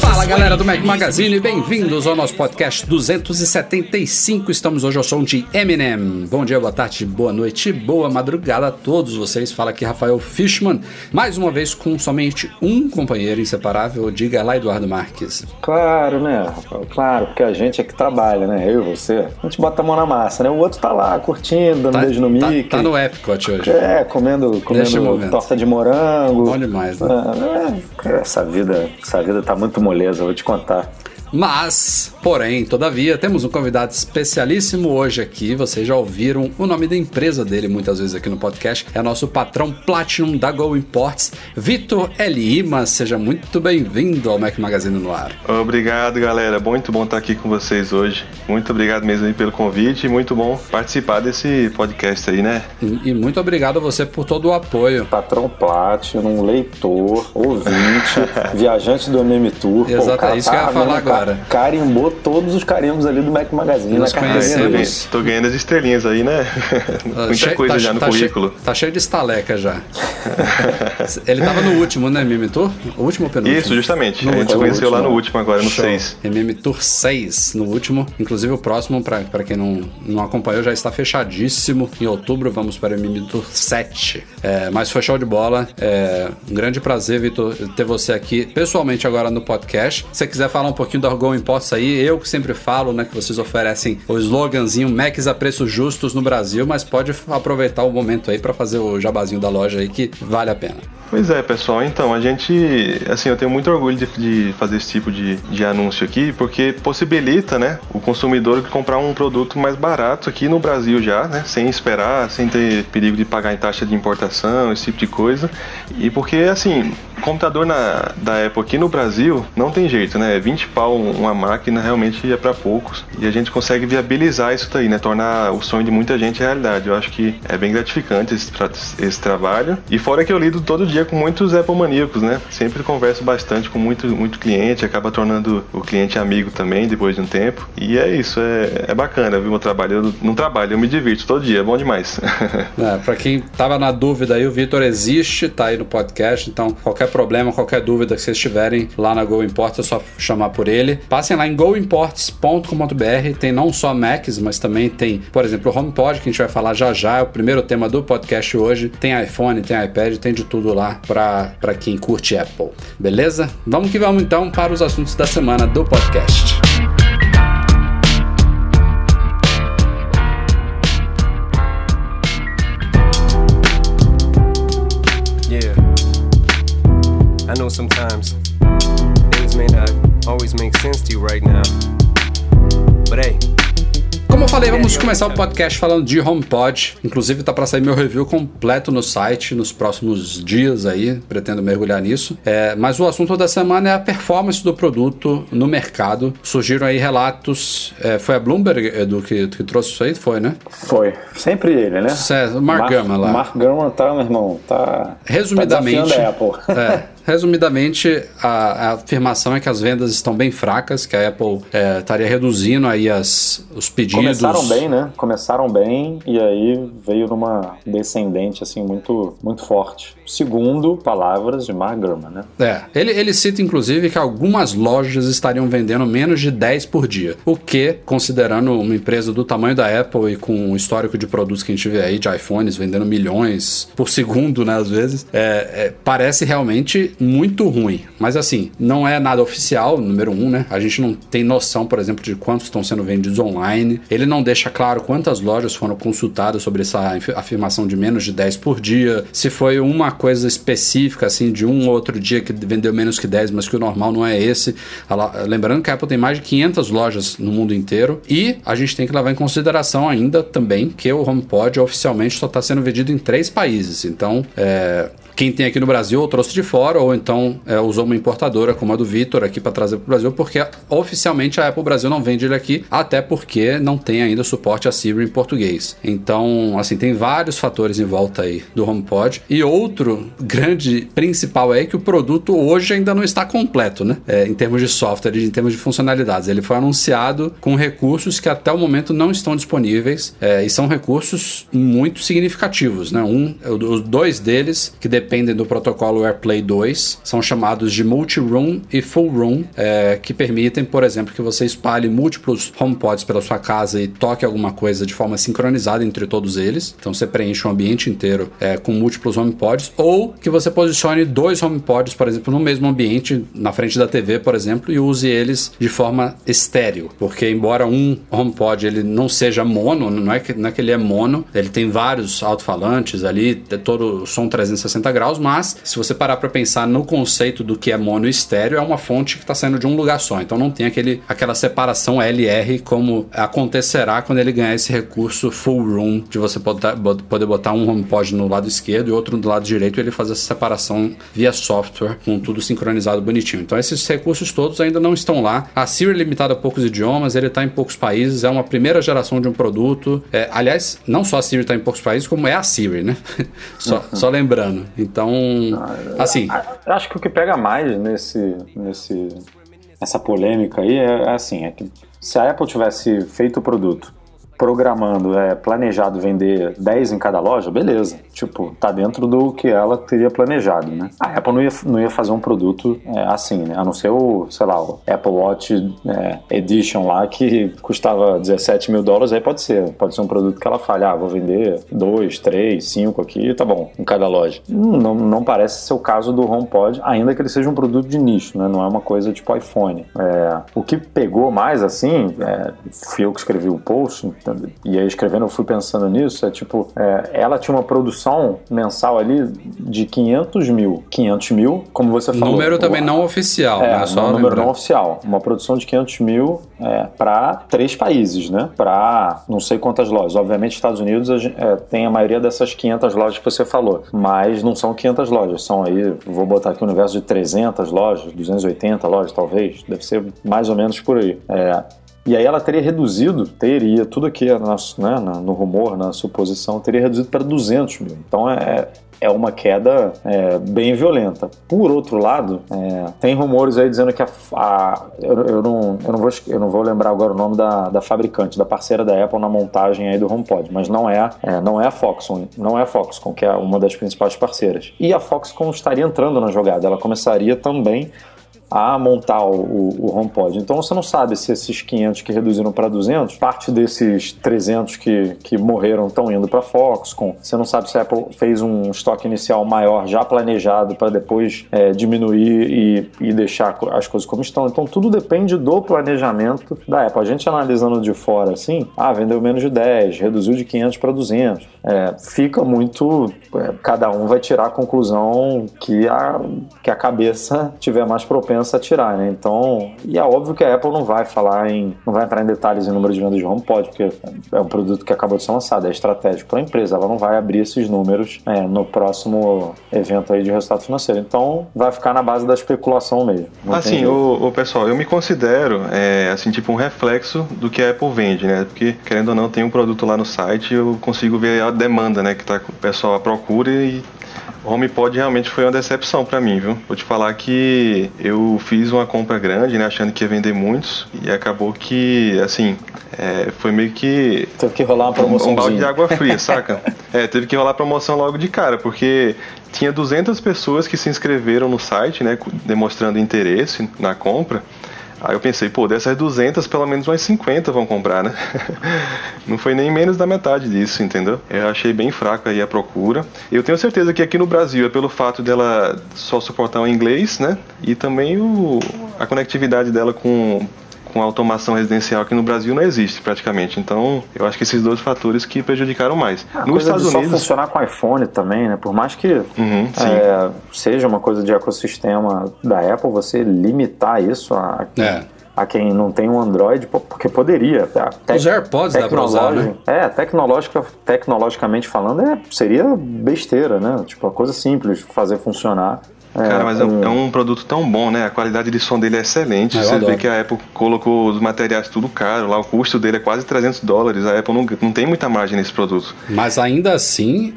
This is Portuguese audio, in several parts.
Fala galera do. Mac Magazine, bem-vindos ao nosso podcast 275. Estamos hoje ao som de Eminem. Bom dia, boa tarde, boa noite, boa madrugada a todos vocês. Fala aqui Rafael Fishman, mais uma vez com somente um companheiro inseparável. Diga lá, Eduardo Marques. Claro, né, Rafael? Claro, porque a gente é que trabalha, né? Eu e você. A gente bota a mão na massa, né? O outro tá lá curtindo, dando beijo no tá, Mickey. tá no Epcot hoje. É, comendo, comendo torta de morango. Bom demais, né? Ah, é, essa vida, essa vida tá muito moleza, vou te contar. Mas, porém, todavia, temos um convidado especialíssimo hoje aqui. Vocês já ouviram o nome da empresa dele muitas vezes aqui no podcast. É nosso patrão Platinum da Go Imports, Vitor Lima. Seja muito bem-vindo ao Mac Magazine no ar. Obrigado, galera. Muito bom estar aqui com vocês hoje. Muito obrigado mesmo aí pelo convite e muito bom participar desse podcast aí, né? E, e muito obrigado a você por todo o apoio. Patrão Platinum, leitor, ouvinte, viajante do MM Tour. Exato, é isso que eu ia falar vendo, agora. ca- Carimbou todos os carimbos ali do Mac Magazine na carteirinha conhecemos. Tô ganhando as estrelinhas aí, né? Muita Che- coisa tá- já no tá che- currículo. tá cheio de estaleca já. Ele tava no último, né, Tour? O último ou penúltimo? Isso, justamente. No a gente se último. conheceu lá no último agora, no Show. 6. MM Tour 6 no último. Inclusive o próximo, pra, pra quem não, não acompanhou, já está fechadíssimo. Em outubro vamos para o MM Tour 7. É, mas foi show de bola. É, um grande prazer, Vitor, ter você aqui pessoalmente agora no podcast. Se você quiser falar um pouquinho da Go Imports aí, eu que sempre falo, né, que vocês oferecem o sloganzinho Macs a preços justos no Brasil, mas pode aproveitar o momento aí para fazer o jabazinho da loja aí que vale a pena. Pois é, pessoal. Então, a gente, assim, eu tenho muito orgulho de, de fazer esse tipo de, de anúncio aqui, porque possibilita, né, o consumidor comprar um produto mais barato aqui no Brasil já, né, sem esperar, sem ter perigo de pagar em taxa de importação, esse tipo de coisa. E porque, assim, computador na, da Apple aqui no Brasil não tem jeito, né? 20 pau uma máquina realmente é para poucos. E a gente consegue viabilizar isso daí, né? Tornar o sonho de muita gente realidade. Eu acho que é bem gratificante esse, esse trabalho. E fora que eu lido todo dia com muitos Apple maníacos, né? Sempre converso bastante com muito, muito cliente, acaba tornando o cliente amigo também depois de um tempo. E é isso, é, é bacana, viu? Meu trabalho. Eu não trabalho, eu me divirto todo dia, é bom demais. É, pra quem tava na dúvida aí, o Vitor existe, tá aí no podcast, então qualquer problema, qualquer dúvida que vocês tiverem lá na Go Imports, é só chamar por ele. Passem lá em goimports.com.br, tem não só Macs, mas também tem, por exemplo, o HomePod, que a gente vai falar já já, é o primeiro tema do podcast hoje. Tem iPhone, tem iPad, tem de tudo lá pra quem curte Apple. Beleza? Vamos que vamos então para os assuntos da semana do podcast. Know sometimes things may not always make sense to you right now. But hey, Como eu falei, vamos começar o podcast falando de HomePod. Inclusive, tá para sair meu review completo no site nos próximos dias aí. Pretendo mergulhar nisso. É, mas o assunto da semana é a performance do produto no mercado. Surgiram aí relatos. é, foi a Bloomberg Edu, que, que trouxe isso aí? Foi, né? Foi. Sempre ele, né? O Mark Gurman lá. Mark Gurman tá, meu irmão, tá. Resumidamente, Tá a Apple. é, resumidamente a, a afirmação é que as vendas estão bem fracas, que a Apple é, estaria reduzindo aí as, os pedidos. Começaram bem, né? Começaram bem e aí veio numa descendente assim muito muito forte. Segundo palavras de Mark Gurman, né? É, ele, ele cita inclusive que algumas lojas estariam vendendo menos de 10 por dia, o que, considerando uma empresa do tamanho da Apple e com o histórico de produtos que a gente vê aí, de iPhones vendendo milhões por segundo, né, às vezes, é, é, parece realmente muito ruim. Mas assim, não é nada oficial, número um, né? A gente não tem noção, por exemplo, de quantos estão sendo vendidos online. Ele não deixa claro quantas lojas foram consultadas sobre essa afirmação de menos de 10 por dia, se foi uma coisa específica, assim, de um ou outro dia que vendeu menos que 10, mas que o normal não é esse. Lembrando que a Apple tem mais de 500 lojas no mundo inteiro e a gente tem que levar em consideração ainda também que o HomePod oficialmente só está sendo vendido em três países. Então, é, quem tem aqui no Brasil ou trouxe de fora, ou então é, usou uma importadora como a do Vitor aqui para trazer para o Brasil, porque oficialmente a Apple Brasil não vende ele aqui, até porque não tem ainda suporte a Siri em português. Então, assim, tem vários fatores em volta aí do HomePod. E outro grande principal é que o produto hoje ainda não está completo, né? É, em termos de software, em termos de funcionalidades. Ele foi anunciado com recursos que até o momento não estão disponíveis é, e são recursos muito significativos, né? Um, os dois deles que dependem do protocolo AirPlay 2, são chamados de multi-room e full room, é, que permitem, por exemplo, que você espalhe múltiplos HomePods pela sua casa e toque alguma coisa de forma sincronizada entre todos eles. Então você preenche um ambiente inteiro é, com múltiplos HomePods, ou que você posicione dois HomePods, por exemplo, no mesmo ambiente, na frente da TV, por exemplo, e use eles de forma estéreo, porque embora um HomePod ele não seja mono, não é que, não é que ele é mono, ele tem vários alto-falantes ali, todo o som 360 graus, mas se você parar para pensar no conceito do que é mono e estéreo, é uma fonte que está saindo de um lugar só. Então não tem aquele, aquela separação LR como acontecerá quando ele ganhar esse recurso full room de você poder botar um HomePod no lado esquerdo e outro do lado direito e ele fazer essa separação via software com tudo sincronizado bonitinho. Então esses recursos todos ainda não estão lá. A Siri é limitada a poucos idiomas, ele está em poucos países, é uma primeira geração de um produto. É, aliás, não só a Siri está em poucos países, como é a Siri, né? só, uhum. só lembrando. Então, ah, assim. Acho que o que pega mais nesse, nesse, essa polêmica aí é, é assim: é que se a Apple tivesse feito o produto programando, é planejado vender 10 em cada loja, beleza. Tipo, tá dentro do que ela teria planejado, né? A Apple não ia, não ia fazer um produto é, assim, né? A não ser o, sei lá, o Apple Watch é, Edition lá, que custava 17 mil dólares, aí pode ser. Pode ser um produto que ela fale, ah, vou vender 2, 3, 5 aqui, tá bom, em cada loja. Não, não parece ser o caso do HomePod, ainda que ele seja um produto de nicho, né? Não é uma coisa tipo iPhone. É, o que pegou mais, assim, é, fui eu que escrevi o post, e aí escrevendo eu fui pensando nisso, é tipo, é, ela tinha uma produção mensal ali de 500 mil. 500 mil, como você falou. Número também não oficial, é, né? Só um número não oficial. Uma produção de 500 mil é, para três países, né? Para não sei quantas lojas. Obviamente, Estados Unidos é, tem a maioria dessas 500 lojas que você falou, mas não são 500 lojas, são aí, vou botar aqui um universo de 300 lojas, 280 lojas talvez, deve ser mais ou menos por aí. É, e aí ela teria reduzido, teria, tudo aqui né, no rumor, na suposição, teria reduzido para 200 mil. Então é, é uma queda é, bem violenta. Por outro lado, é, tem rumores aí dizendo que a, a eu, eu, não, eu, não vou, eu não vou lembrar agora o nome da, da fabricante, da parceira da Apple na montagem aí do HomePod, mas não é, é não é a Foxconn, não é a Foxconn, que é uma das principais parceiras. E a Foxconn estaria entrando na jogada, ela começaria também a montar o, o HomePod. Então você não sabe se esses 500 que reduziram para 200, parte desses 300 que, que morreram estão indo para Foxconn. Você não sabe se a Apple fez um estoque inicial maior já planejado para depois é, diminuir e, e deixar as coisas como estão. Então tudo depende do planejamento da Apple. A gente analisando de fora assim, ah, vendeu menos de 10, reduziu de 500 para 200. É, fica muito. É, cada um vai tirar a conclusão que a, que a cabeça tiver mais propensa a tirar, né? Então, e é óbvio que a Apple não vai falar em, não vai entrar em detalhes em número de vendas de HomePod, porque é um produto que acabou de ser lançado, é estratégico para a empresa, ela não vai abrir esses números é, no próximo evento aí de resultado financeiro. Então, vai ficar na base da especulação mesmo. Assim, o, o, pessoal, eu me considero, é, assim, tipo um reflexo do que a Apple vende, né? Porque, querendo ou não, tem um produto lá no site, eu consigo ver a demanda, né? Que tá, o pessoal procura e HomePod realmente foi uma decepção para mim, viu? Vou te falar que eu fiz uma compra grande, né, achando que ia vender muitos e acabou que, assim, é, foi meio que teve que rolar uma promoção um, um balde de água fria, saca? É, teve que rolar promoção logo de cara, porque tinha 200 pessoas que se inscreveram no site, né, demonstrando interesse na compra. Aí eu pensei, pô, dessas 200, pelo menos umas 50 vão comprar, né? Não foi nem menos da metade disso, entendeu? Eu achei bem fraca aí a procura. Eu tenho certeza que aqui no Brasil é pelo fato dela só suportar o inglês, né? E também o, a conectividade dela com com automação residencial aqui no Brasil não existe praticamente. Então, eu acho que esses dois fatores que prejudicaram mais. Ah, Nos Estados Unidos. só funcionar com iPhone também, né? Por mais que uhum, é, seja uma coisa de ecossistema da Apple, você limitar isso a. É a quem não tem um Android, porque poderia. Tec Os AirPods dá pra usar, né? É, tecnológica, tecnologicamente falando, é, seria besteira, né? Tipo, a coisa simples fazer funcionar. É, Cara, mas é, um, é, um produto tão bom, né? A qualidade de som dele é excelente. Ah, Você vê que a Apple colocou os materiais tudo caro lá, o custo dele é quase 300 dólares. A Apple não, não tem muita margem nesse produto. Mas ainda assim,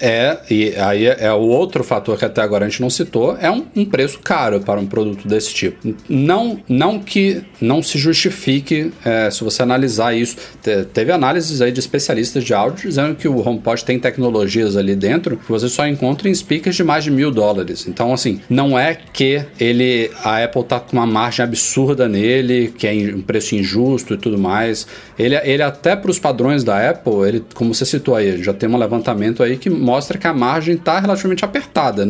é, e aí é, é, o outro fator que até agora a gente não citou, é um, um, preço caro para um produto desse tipo. Não, não que não se justifique é, se você analisar isso. Te, teve análises aí de especialistas de áudio dizendo que o HomePod tem tecnologias ali dentro que você só encontra em speakers de mais de mil dólares. Então, assim, não é que ele a Apple tá com uma margem absurda nele, que é um preço injusto e tudo mais. Ele, ele até para os padrões da Apple, ele, como você citou aí, já tem um levantamento aí que mostra que a margem está relativamente apertada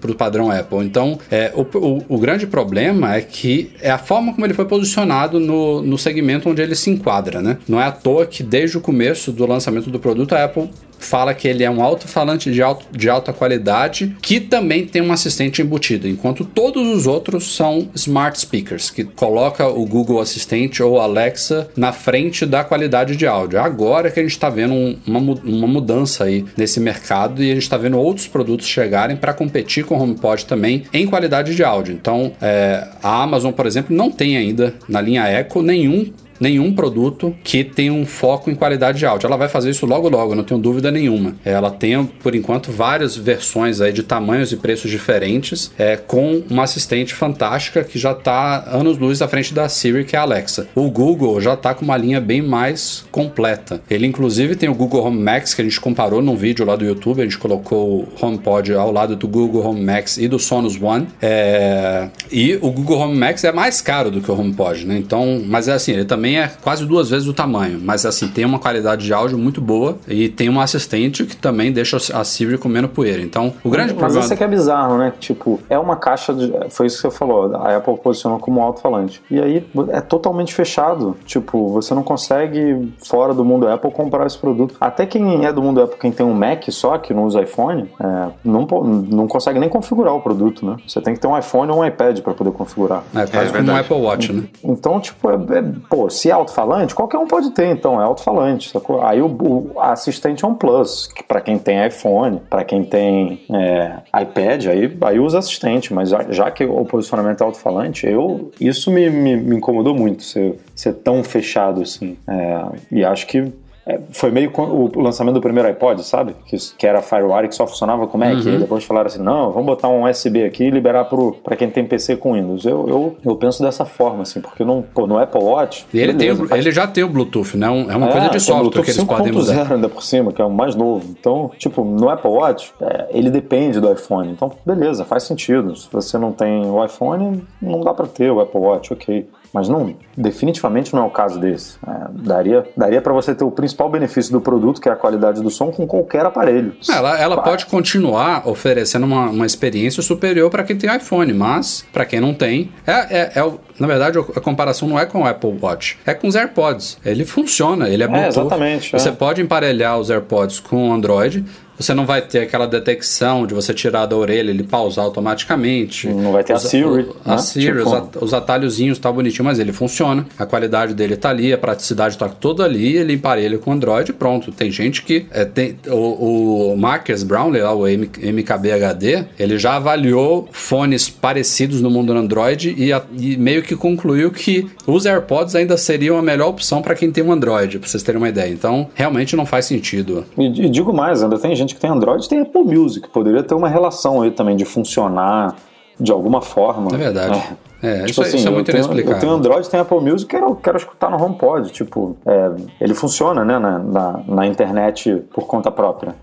para o padrão Apple. Então, é, o, o, o, grande problema é que é a forma como ele foi posicionado no, no segmento onde ele se enquadra, né? Não é à toa que desde o começo do lançamento do produto, a Apple fala que ele é um alto-falante de, alto, de alta qualidade que também tem um assistente embutido, enquanto todos os outros são smart speakers, que coloca o Google Assistente ou Alexa na frente da qualidade de áudio. Agora que a gente está vendo um, uma, uma mudança aí nesse mercado e a gente está vendo outros produtos chegarem para competir com o HomePod também em qualidade de áudio. Então, é, a Amazon, por exemplo, não tem ainda na linha Echo nenhum nenhum produto que tenha um foco em qualidade de áudio. Ela vai fazer isso logo logo, não tenho dúvida nenhuma. Ela tem, por enquanto, várias versões aí de tamanhos e preços diferentes, é, com uma assistente fantástica que já está anos-luz à frente da Siri, que é a Alexa. O Google já está com uma linha bem mais completa. Ele, inclusive, tem o Google Home Max, que a gente comparou num vídeo lá do YouTube, a gente colocou o HomePod ao lado do Google Home Max e do Sonos One. É... E o Google Home Max é mais caro do que o HomePod, né? Então, mas é assim, ele também também é quase duas vezes o tamanho, mas assim, tem uma qualidade de áudio muito boa e tem um assistente que também deixa a Siri comendo poeira. Então, o grande mas problema. Mas isso é que é bizarro, né? Tipo, é uma caixa de. Foi isso que você falou, a Apple posicionou como alto-falante. E aí é totalmente fechado. Tipo, você não consegue, fora do mundo Apple, comprar esse produto. Até quem é do mundo Apple, quem tem um Mac só, que não usa iPhone, é, não, não consegue nem configurar o produto, né? Você tem que ter um iPhone ou um iPad para poder configurar. É, quase é, como um Apple Watch, né? Então, tipo, é, é, pô, se é alto-falante, qualquer um pode ter, então, é alto-falante. Aí o, o, assistente é um plus, que para quem tem iPhone, para quem tem é, iPad, aí, aí usa assistente, mas já, já que o posicionamento é alto-falante, eu, isso me, me, me, incomodou muito ser, ser tão fechado assim. É, e acho que é, foi meio o lançamento do primeiro iPod, sabe? Que, que era FireWire, que só funcionava com Mac. Uhum. E depois falaram assim: não, vamos botar um USB aqui e liberar para quem tem PC com Windows. Eu, eu, eu penso dessa forma, assim, porque não, pô, no Apple Watch. E ele, beleza, tem, faz... ele já tem o Bluetooth, né? É uma é, coisa de software que eles podem usar. ainda por cima, que é o mais novo. Então, tipo, no Apple Watch, é, ele depende do iPhone. Então, beleza, faz sentido. Se você não tem o iPhone, não dá para ter o Apple Watch, ok. Mas não, definitivamente não é o caso desse. É, daria daria para você ter o principal benefício do produto, que é a qualidade do som, com qualquer aparelho. Ela, ela pode continuar oferecendo uma, uma experiência superior para quem tem iPhone, mas para quem não tem, é, é, é, na verdade a comparação não é com o Apple Watch, é com os AirPods. Ele funciona, ele é, é Bluetooth. É, exatamente. Você pode emparelhar os AirPods com o Android, você não vai ter aquela detecção de você tirar da orelha ele pausar automaticamente. Não vai ter os, a Siri. A, né? Siri, tipo... os, atalhozinhos tá bonitinho, mas ele funciona. A qualidade dele tá ali, a praticidade tá toda ali, ele emparelha com o Android pronto. Tem gente que. É, tem, o, o Marcus Brownlee, lá, o MKBHD, ele já avaliou fones parecidos no mundo Android e, a, e meio que concluiu que os AirPods ainda seriam a melhor opção para quem tem um Android, pra vocês terem uma ideia. Então, realmente não faz sentido. E, e digo mais, ainda tem gente gente que tem Android tem Apple Music. Poderia ter uma relação aí também de funcionar de alguma forma. É verdade. É. É, tipo isso, assim, isso, é muito eu tenho, inexplicável. Eu tenho Android, tenho Apple Music, quero, quero escutar no HomePod. Tipo, é, ele funciona né, na, na, na, internet por conta própria.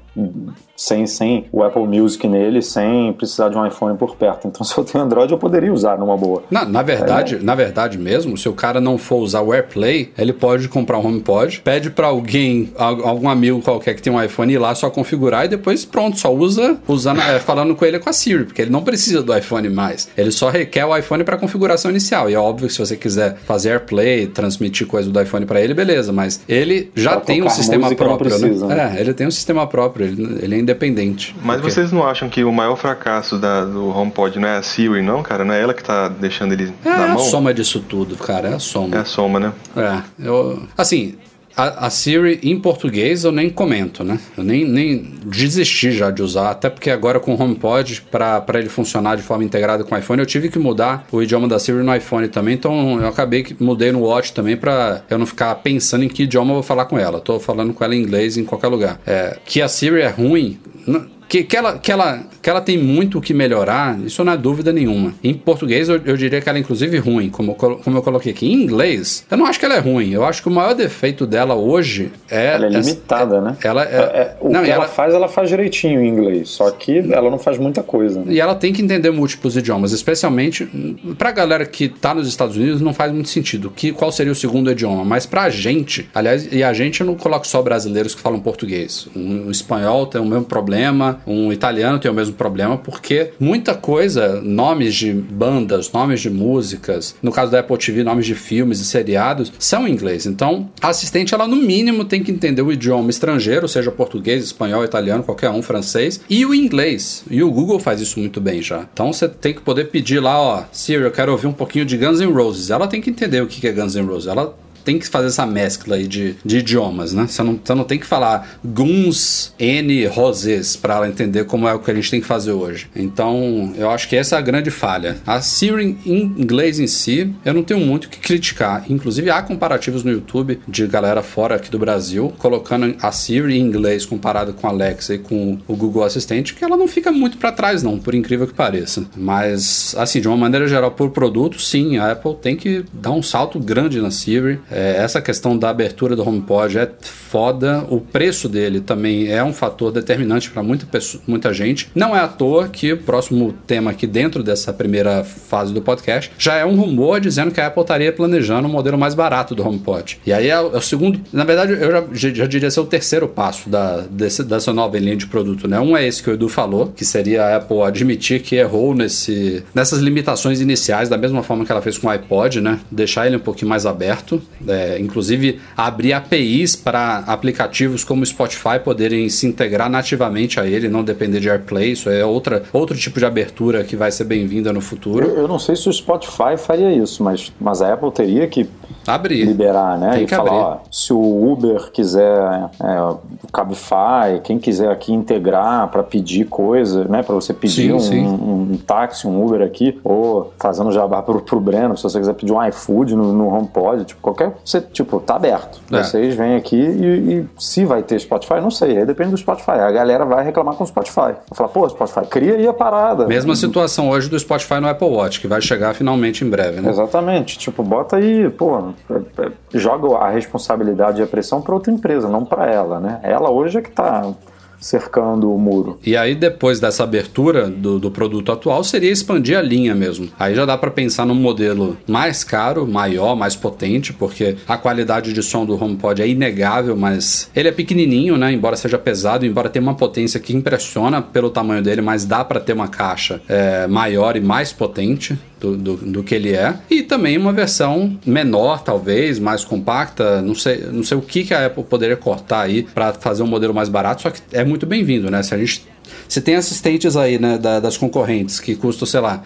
Sem, sem o Apple Music nele, sem precisar de um iPhone por perto. Então, se eu tenho Android, eu poderia usar numa boa. Na, na verdade, é. na verdade mesmo, se o cara não for usar o AirPlay, ele pode comprar um HomePod, pede para alguém, algum amigo qualquer que tem um iPhone ir lá só configurar e depois pronto, só usa usando, é, falando com ele com a Siri, porque ele não precisa do iPhone mais. Ele só requer o iPhone para configuração inicial. E é óbvio que se você quiser fazer AirPlay, transmitir coisa do iPhone para ele, beleza, mas ele já pra tem um sistema próprio, né? precisa, né? né? É, ele tem um sistema próprio, ele, ele é independente. Mas vocês não acham que o maior fracasso da, do HomePod não é a Siri, não, cara? Não é ela que tá deixando ele é na mão? É a soma disso tudo, cara, é a soma. É a soma, né? É, eu... Assim, a, a, Siri em português eu nem comento, né? Eu nem, nem desisti já de usar, até porque agora com o HomePod, para ele funcionar de forma integrada com o iPhone, eu tive que mudar o idioma da Siri no iPhone também, então eu acabei que mudei no Watch também para eu não ficar pensando em que idioma eu vou falar com ela. tô falando com ela em inglês em qualquer lugar. É, que a Siri é ruim, que, que, ela, que, ela, que ela tem muito o que melhorar, isso não é dúvida nenhuma. Em português, eu, eu diria que ela é inclusive ruim, como, como eu coloquei aqui. Em inglês, eu não acho que ela é ruim. Eu acho que o maior defeito dela hoje é. Ela é limitada, é, né? Ela é, é o não, que ela, ela, faz, ela faz direitinho em inglês, só que ela não faz muita coisa. Né? E ela tem que entender múltiplos idiomas, especialmente pra galera que tá nos Estados Unidos, não faz muito sentido. Que, qual seria o segundo idioma? Mas pra gente, aliás, e a gente eu não coloco só brasileiros que falam português. Um, um espanhol tem o mesmo problema, um italiano tem o mesmo problema, porque muita coisa, nomes de bandas, nomes de músicas, no caso da Apple TV, nomes de filmes e seriados, são em inglês. Então, a assistente, ela no mínimo tem que entender o idioma estrangeiro, seja português, espanhol, italiano, qualquer um, francês, e o inglês. E o Google faz isso muito bem já. Então, você tem que poder pedir lá, ó, Siri, eu quero ouvir um pouquinho de Guns N' Roses. Ela tem que entender o que é Guns N' Roses. Ela tem que fazer essa mescla aí de, de idiomas, né? Você não, você não tem que falar guns N roses para ela entender como é o que a gente tem que fazer hoje. Então, eu acho que essa é a grande falha. A Siri em inglês em si, eu não tenho muito o que criticar. Inclusive, há comparativos no YouTube de galera fora aqui do Brasil, colocando a Siri em inglês comparado com a Alexa e com o Google Assistente, que ela não fica muito para trás, não, por incrível que pareça. Mas, assim, de uma maneira geral, por produto, sim, a Apple tem que dar um salto grande na Siri. É, essa questão da abertura do HomePod é foda. O preço dele também é um fator determinante para muita, muita gente. Não é à toa que o próximo tema aqui dentro dessa primeira fase do podcast já é um rumor dizendo que a Apple estaria planejando um modelo mais barato do HomePod. E aí é o, é o segundo, na verdade, eu já, já, diria ser o terceiro passo da, desse, dessa nova linha de produto, né? Um é esse que o Edu falou, que seria a Apple admitir que errou nesse, nessas limitações iniciais, da mesma forma que ela fez com o iPod, né? Deixar ele um pouquinho mais aberto. É, inclusive, abrir APIs para aplicativos como o Spotify poderem se integrar nativamente a ele, não depender de AirPlay. Isso é outra, outro tipo de abertura que vai ser bem-vinda no futuro. Eu, eu, não sei se o Spotify faria isso, mas, mas a Apple teria que abrir. liberar, né? Tem e falar, ó, se o Uber quiser, é, o Cabify, quem quiser aqui integrar para pedir coisa, né? Para você pedir sim, um, sim. Um, um, táxi, um Uber aqui, ou fazendo jabá pro, pro Breno, se você quiser pedir um iFood no, no HomePod, tipo, qualquer. Você, tipo, tá aberto. É. Vocês vêm aqui e, e, se vai ter Spotify, não sei. Aí depende do Spotify. A galera vai reclamar com o Spotify. Vai falar, pô, Spotify, cria aí a parada. Mesma situação hoje do Spotify no Apple Watch, que vai chegar finalmente em breve, né? Exatamente. Tipo, bota aí, pô, é, é, joga a responsabilidade e a pressão para outra empresa, não para ela, né? Ela hoje é que tá cercando o muro. E aí, depois dessa abertura do, do produto atual, seria expandir a linha mesmo. Aí já dá para pensar num modelo mais caro, maior, mais potente, porque a qualidade de som do HomePod é inegável, mas ele é pequenininho, né? Embora seja pesado, embora tenha uma potência que impressiona pelo tamanho dele, mas dá para ter uma caixa é, maior e mais potente do, do, do, que ele é. E também uma versão menor, talvez, mais compacta. Não sei, não sei o que, que a Apple poderia cortar aí para fazer um modelo mais barato, só que é muito bem-vindo, né? Se a gente. Se tem assistentes aí, né, da, das concorrentes que custam, sei lá,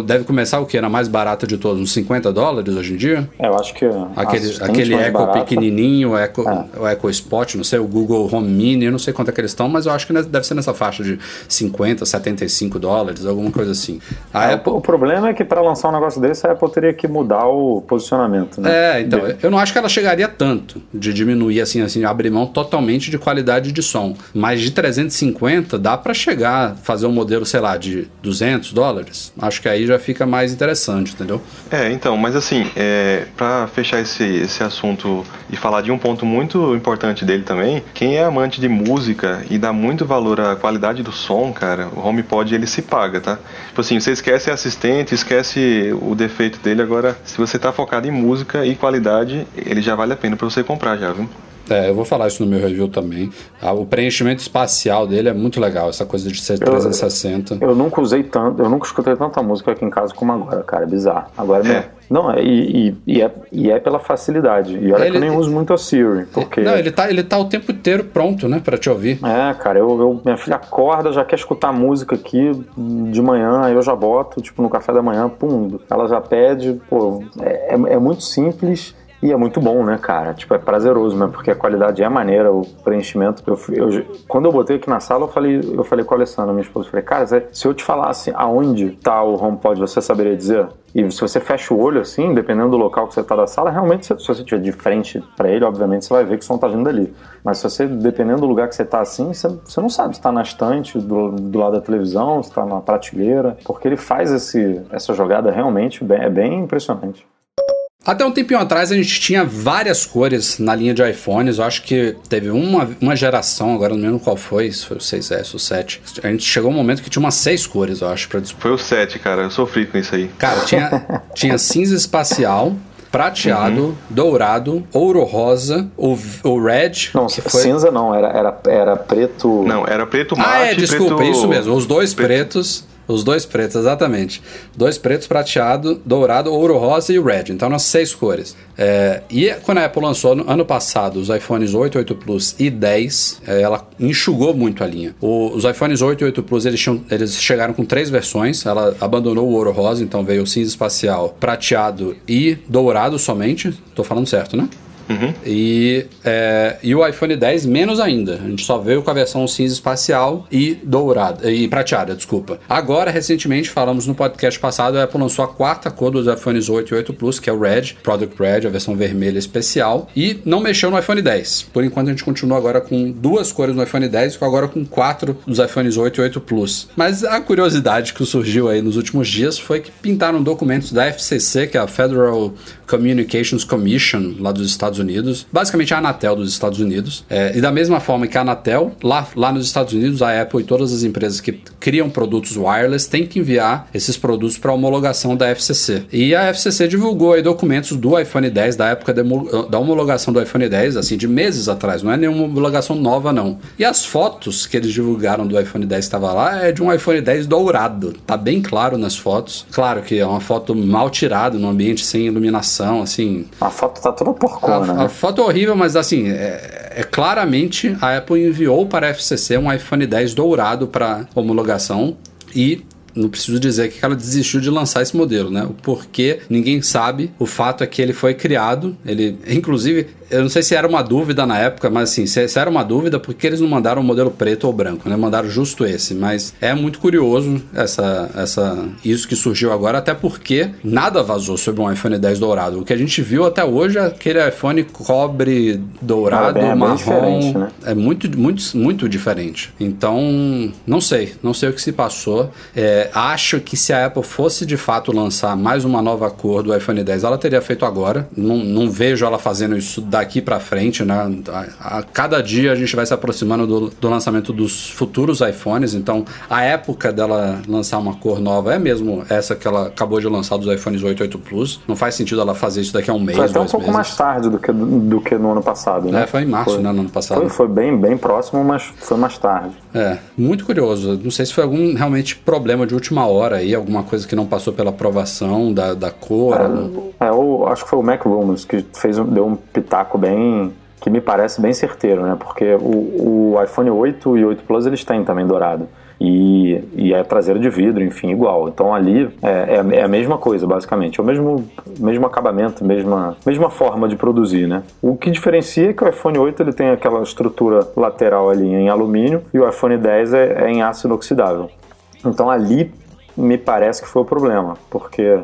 deve começar o que? Na mais barata de todos, uns 50 dólares hoje em dia? É, eu acho que. Aquele, aquele Echo barata. pequenininho, o Echo, é. o Echo Spot, não sei, o Google Home Mini, eu não sei quanto é que eles estão, mas eu acho que deve ser nessa faixa de 50, 75 dólares, alguma coisa assim. É, Apple... O problema é que para lançar um negócio desse, a Apple teria que mudar o posicionamento, né? É, então, eu não acho que ela chegaria tanto de diminuir assim, assim, abrir mão totalmente de qualidade de som. Mas de 350 dá para chegar, fazer um modelo, sei lá, de 200 dólares. Acho que aí aí já fica mais interessante, entendeu? É, então, mas assim, é, para fechar esse, esse assunto e falar de um ponto muito importante dele também, quem é amante de música e dá muito valor à qualidade do som, cara, o HomePod ele se paga, tá? Tipo assim, você esquece assistente, esquece o defeito dele, agora se você tá focado em música e qualidade, ele já vale a pena para você comprar já, viu? É, eu vou falar isso no meu review também. Ah, o preenchimento espacial dele é muito legal, essa coisa de ser 360. Eu, eu nunca usei tanto, eu nunca escutei tanta música aqui em casa como agora, cara, é bizarro. Agora é. Não, é, e, e, é, e é pela facilidade. E olha ele, que eu nem uso muito a Siri. Porque... Não, ele tá, ele tá o tempo inteiro pronto, né, pra te ouvir. É, cara, eu, eu, minha filha acorda, já quer escutar música aqui de manhã, aí eu já boto, tipo, no café da manhã, pum, ela já pede, pô, é, é, é muito simples e é muito bom, né, cara? Tipo, é prazeroso, né? Porque a qualidade é maneira, o preenchimento. Eu, eu, quando eu botei aqui na sala, eu falei, eu falei com a Alessandra, minha esposa, eu falei, cara, se eu te falasse aonde tá o HomePod, você saberia dizer? E se você fecha o olho assim, dependendo do local que você tá da sala, realmente, se, você estiver de frente para ele, obviamente você vai ver que o som tá vindo dali. Mas se você, dependendo do lugar que você tá assim, você, você não sabe se tá na estante, do, do lado da televisão, se tá na prateleira, porque ele faz esse, essa jogada realmente bem, é bem impressionante. Até um tempinho atrás a gente tinha várias cores na linha de iPhones. Eu acho que teve uma, uma geração, agora não lembro qual foi, se foi o 6S ou 7. A gente chegou um momento que tinha umas seis cores, eu acho, pra disputar. Foi o 7, cara. Eu sofri com isso aí. Cara, tinha, tinha cinza espacial, prateado, uhum. dourado, ouro rosa, o, o red. Não, foi... cinza não, era, era, era preto. Não, era preto mate. Ah, é, desculpa, preto... isso mesmo. Os dois preto... pretos os dois pretos, exatamente. Dois pretos, prateado, dourado, ouro rosa e o red. Então, nas seis cores. É, e quando a Apple lançou no ano passado os iPhones 8, 8 Plus e 10, é, ela enxugou muito a linha. O, os iPhones 8 e 8 Plus eles, tinham, eles chegaram com três versões. Ela abandonou o ouro rosa, então veio o cinza espacial, prateado e dourado somente. Tô falando certo, né? Uhum. E, é, e o iPhone 10 menos ainda. A gente só veio com a versão cinza espacial e dourada e prateada, desculpa. Agora, recentemente, falamos no podcast passado, a Apple lançou a quarta cor dos iPhones 8 e 8 Plus, que é o Red, Product Red, a versão vermelha especial, e não mexeu no iPhone 10. Por enquanto, a gente continua agora com duas cores no iPhone 10 e agora com quatro dos iPhones 8 e 8 Plus. Mas a curiosidade que surgiu aí nos últimos dias foi que pintaram documentos da FCC, que é a Federal Communications Commission, lá dos Estados Unidos, basicamente a Anatel dos Estados Unidos. É, e da mesma forma que a Anatel, lá, lá nos Estados Unidos, a Apple e todas as empresas que criam produtos wireless têm que enviar esses produtos para homologação da FCC. E a FCC divulgou aí documentos do iPhone 10, da época de, da homologação do iPhone 10, assim, de meses atrás, não é nenhuma homologação nova, não. E as fotos que eles divulgaram do iPhone 10 que estava lá é de um iPhone 10 dourado. Tá bem claro nas fotos. Claro que é uma foto mal tirada, num ambiente sem iluminação assim. A foto tá toda porcona, né? A foto é horrível, mas assim, é, é, claramente a Apple enviou para a FCC um iPhone 10 dourado para homologação e não preciso dizer que ela desistiu de lançar esse modelo, né? O porquê ninguém sabe. O fato é que ele foi criado, ele, inclusive, eu não sei se era uma dúvida na época, mas assim, se, se era uma dúvida, por que eles não mandaram o modelo preto ou branco, né? Mandaram justo esse. Mas é muito curioso essa, essa, isso que surgiu agora, até porque nada vazou sobre um iPhone 10 dourado. O que a gente viu até hoje é aquele iPhone cobre dourado, é bem, marrom. né? É muito, muito, muito diferente. Então, não sei. Não sei o que se passou. É, acho que se a Apple fosse de fato lançar mais uma nova cor do iPhone 10, ela teria feito agora. Não, não vejo ela fazendo isso da daqui para frente, né? A, a, cada dia a gente vai se aproximando do, do, lançamento dos futuros iPhones, então a época dela lançar uma cor nova é mesmo essa que ela acabou de lançar dos iPhones 8 8 Plus. Não faz sentido ela fazer isso daqui a um mês, Foi até um pouco meses. mais tarde do que, do que no ano passado, né? É, foi em março, foi, né, no ano passado. Foi, foi, bem, bem próximo, mas foi mais tarde. É, muito curioso. Não sei se foi algum realmente problema de última hora aí, alguma coisa que não passou pela aprovação da, da cor. É, é eu acho que foi o Mac Rumors que fez, deu um pitaco bem que me parece bem certeiro, né? Porque o, o iPhone 8 e 8 Plus eles têm também dourado. E, e, é traseiro de vidro, enfim, igual. Então ali é, é, é, a mesma coisa, basicamente. É o mesmo, mesmo acabamento, mesma, mesma forma de produzir, né? O que diferencia é que o iPhone 8 ele tem aquela estrutura lateral ali em alumínio e o iPhone 10 é, é em aço inoxidável. Então ali me parece que foi o problema, porque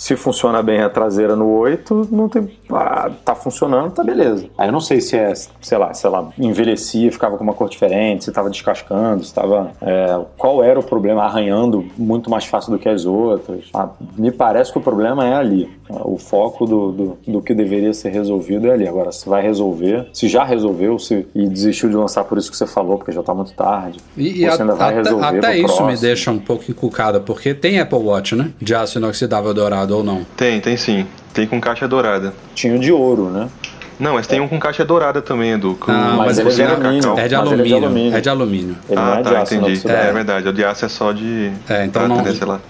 Se funciona bem a traseira no 8, não tem. Ah, tá funcionando, tá beleza. Aí eu não sei se é, sei lá, sei lá, envelhecia, ficava com uma cor diferente, se tava descascando, se tava. É, qual era o problema? Arranhando muito mais fácil do que as outras. Ah, me parece que o problema é ali. O foco do, do, do, que deveria ser resolvido é ali. Agora, se vai resolver, se já resolveu se, e desistiu de lançar por isso que você falou, porque já tá muito tarde. E, e a, até, até isso próximo. me deixa um pouco encucado, porque tem Apple Watch, né? De aço inoxidável dourado ou não? Tem, tem sim. Tem com caixa dourada. Tinha de ouro, né? Não, mas tem um com caixa dourada também, Edu. Com... Não, mas, mas ele é de, alumínio, é de alumínio. É de alumínio. É de alumínio. Ele ah, é tá, entendi. É. é. verdade. O de aço é só de. É, então não.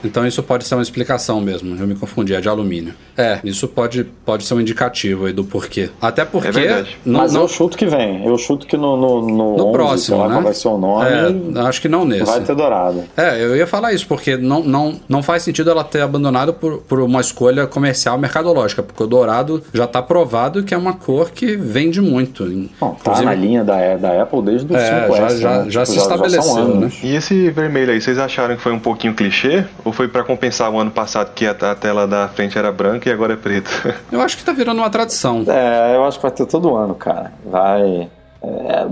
Então isso pode ser uma explicação mesmo. Eu me confundi, é de alumínio. É, isso pode, pode ser um indicativo aí do porquê. Até porque. É verdade. Não, mas não... eu chuto que vem. Eu chuto que no. No, no, no 11, próximo, né? vai ser o nome. É, acho que não nesse. Vai ter dourado. É, eu ia falar isso, porque não, não, não faz sentido ela ter abandonado por, por uma escolha comercial mercadológica, porque o dourado já está provado que é uma cor que vende muito. Bom, tá na linha da, da Apple desde o é, 5S. Já, já, né? já tipo, se estabeleceu, né? E esse vermelho aí, vocês acharam que foi um pouquinho clichê? Ou foi para compensar o ano passado que a, a, tela da frente era branca e agora é preta? Eu acho que tá virando uma tradição. É, eu acho que vai ter todo ano, cara. Vai. É,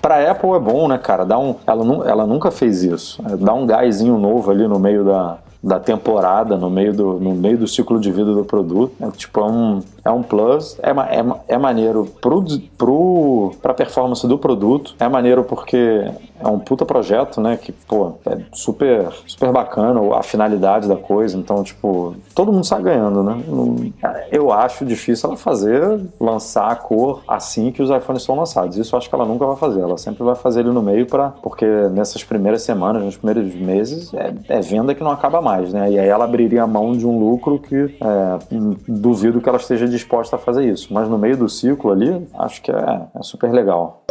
pra Apple é bom, né, cara? Dá um, ela, ela nunca fez isso. Dá um gásinho novo ali no meio da, da temporada, no meio do, no meio do ciclo de vida do produto. É, tipo, é um, é um plus, é, é, é maneiro pro, pro, performance do produto, é maneiro porque é um puta projeto, né, que, pô, é super, super bacana a finalidade da coisa, então, tipo, todo mundo sai ganhando, né? Eu acho difícil ela fazer, lançar a cor assim que os iPhones são lançados. Isso eu acho que ela nunca vai fazer, ela sempre vai fazer ele no meio para porque nessas primeiras semanas, nos primeiros meses, é, é, venda que não acaba mais, né? E aí ela abriria a mão de um lucro que é, duvido que ela esteja disposta a fazer isso. Mas no meio do ciclo ali, acho que é, é super legal.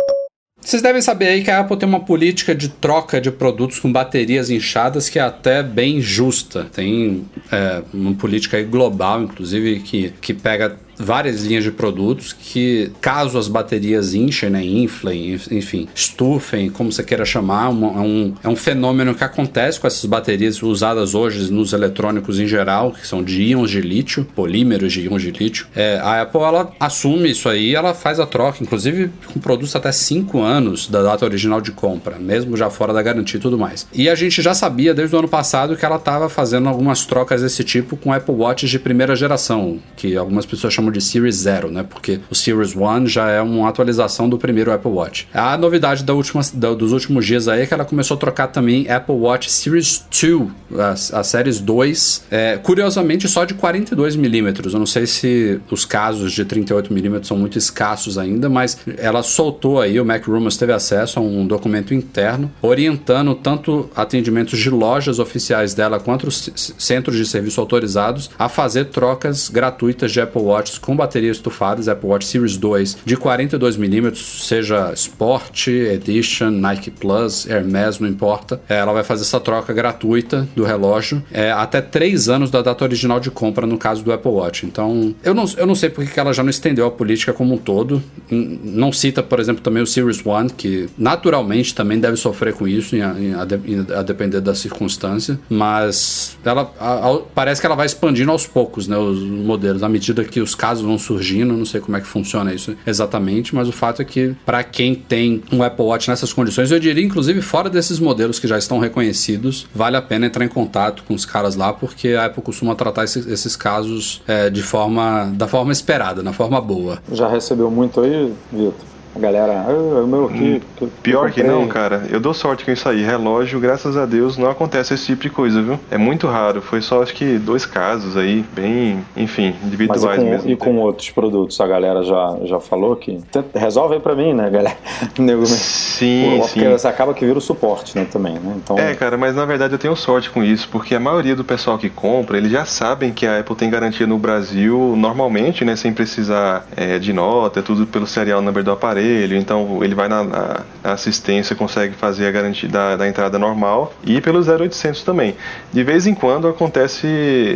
Vocês devem saber aí que a Apple tem uma política de troca de produtos com baterias inchadas que é até bem justa. Tem é, uma política global, inclusive, que, que pega várias linhas de produtos que, caso as baterias inchem, né, inflem, enfim, estufem, como você queira chamar, é, um, é um fenômeno que acontece com essas baterias usadas hoje nos eletrônicos em geral, que são de íons de lítio, polímeros de íons de lítio. É, a Apple ela assume isso aí, ela faz a troca, inclusive com produtos até 5 anos da data original de compra, mesmo já fora da garantia e tudo mais. E a gente já sabia desde o ano passado que ela estava fazendo algumas trocas desse tipo com Apple Watch de primeira geração, que algumas pessoas chamam chamam de Series Zero, né? Porque o Series One já é uma atualização do primeiro Apple Watch. A novidade da última, da, dos últimos dias aí é que ela começou a trocar também Apple Watch Series 2, a, a Series 2, é, curiosamente só de 42 milímetros. Eu não sei se os casos de 38 milímetros são muito escassos ainda, mas ela soltou aí, o Mac Rumors teve acesso a um documento interno orientando tanto atendimentos de lojas oficiais dela quanto os centros de serviço autorizados a fazer trocas gratuitas de Apple Watch com baterias estufadas Apple Watch Series 2 de 42mm, seja Sport, Edition, Nike Plus, Hermes, não importa. É, ela vai fazer essa troca gratuita do relógio é, até 3 anos da data original de compra no caso do Apple Watch. Então, eu não, eu não sei porque que ela já não estendeu a política como um todo. Não cita, por exemplo, também o Series 1, que naturalmente também deve sofrer com isso, em, em, a, depender da circunstância, mas ela a, a, parece que ela vai expandindo aos poucos né, os modelos, à medida que os casos vão surgindo, não sei como é que funciona isso exatamente, mas o fato é que para quem tem um Apple Watch nessas condições, eu diria inclusive fora desses modelos que já estão reconhecidos, vale a pena entrar em contato com os caras lá, porque a Apple costuma tratar esses, esses casos é, de forma da forma esperada, na forma boa. Já recebeu muito aí, Vitor? A galera, ah, o meu aqui. Hum, pior que não, cara. Eu dou sorte com isso aí. Relógio, graças a Deus, não acontece esse tipo de coisa, viu? É muito raro. Foi só acho que dois casos aí, bem, enfim, individuais Mas e com, mesmo. E com outros produtos, a galera já, já falou que. Resolve aí pra mim, né, galera? sim, Pô, sim. Porque acaba que vira o suporte, né, também, né? Então... É, cara, mas na verdade eu tenho sorte com isso, porque a maioria do pessoal que compra, eles já sabem que a Apple tem garantia no Brasil normalmente, né, sem precisar é, de nota, tudo pelo serial number do aparelho aparelho, então ele vai na, na assistência, consegue fazer a garantia da, da, entrada normal e pelo 0800 também. De vez em quando acontece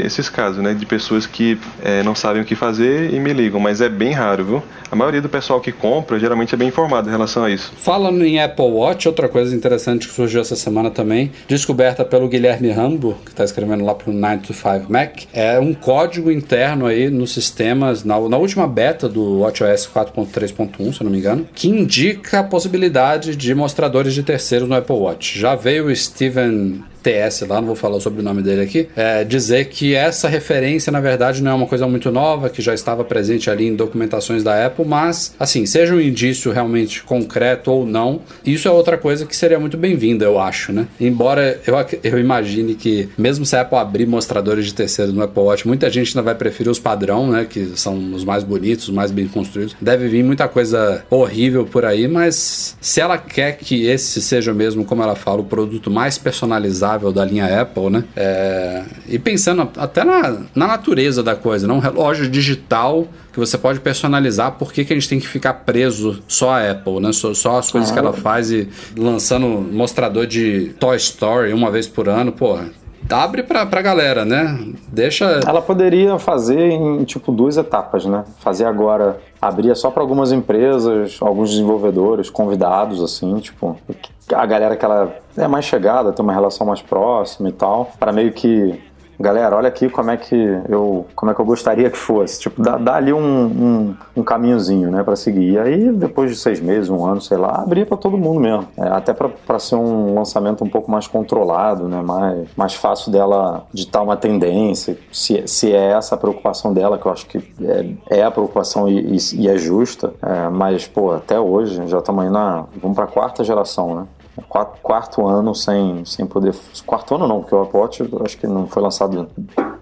esses casos, né, de pessoas que é, não sabem o que fazer e me ligam, mas é bem raro, viu? A maioria do pessoal que compra geralmente é bem informado em relação a isso. Falando em Apple Watch, outra coisa interessante que surgiu essa semana também, descoberta pelo Guilherme Rambo, que está escrevendo lá para o 925 Mac, é um código interno aí nos sistemas, na, na última beta do WatchOS 4.3.1, se eu não me engano, que indica a possibilidade de mostradores de terceiros no Apple Watch. Já veio o Steven TS lá, não vou falar sobre o nome dele aqui, é, dizer que essa referência, na verdade, não é uma coisa muito nova, que já estava presente ali em documentações da Apple, mas, assim, seja um indício realmente concreto ou não, isso é outra coisa que seria muito bem-vinda, eu acho, né? Embora eu, eu imagine que, mesmo se a Apple abrir mostradores de terceiros no Apple Watch, muita gente ainda vai preferir os padrão, né? Que são os mais bonitos, os mais bem construídos. Deve vir muita coisa horrível por aí, mas se ela quer que esse seja mesmo, como ela fala, o produto mais personalizado da linha Apple, né? É, e pensando até na, na natureza da coisa, né? Um relógio digital que você pode personalizar, por que, que a gente tem que ficar preso só a Apple, né? Só, só as coisas ah, que ela faz e lançando mostrador de Toy Story uma vez por ano, porra abre pra, pra galera, né? Deixa. Ela poderia fazer em tipo duas etapas, né? Fazer agora, abria só para algumas empresas, alguns desenvolvedores, convidados, assim, tipo, a galera que ela é mais chegada, tem uma relação mais próxima e tal, para meio que galera, olha aqui como é que eu, como é que eu gostaria que fosse. Tipo, dá, dá ali um, um, um, caminhozinho, né, para seguir. E aí, depois de seis meses, um ano, sei lá, abrir para todo mundo mesmo. É, até para ser um lançamento um pouco mais controlado, né, mais, mais fácil dela ditar uma tendência. Se, se é essa a preocupação dela, que eu acho que é, é a preocupação e, e, e é justa. É, mas, pô, até hoje, já estamos aí na. Vamos para a quarta geração, né? Quarto, quarto, ano sem, sem poder. Quarto ano não, porque o Apple Watch acho que não foi lançado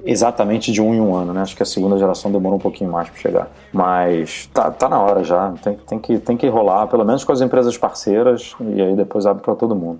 exatamente de um em um ano, né? Acho que a segunda geração demorou um pouquinho mais para chegar. Mas tá, tá na hora já. Tem, tem, que, tem que rolar, pelo menos com as empresas parceiras, e aí depois abre para todo mundo.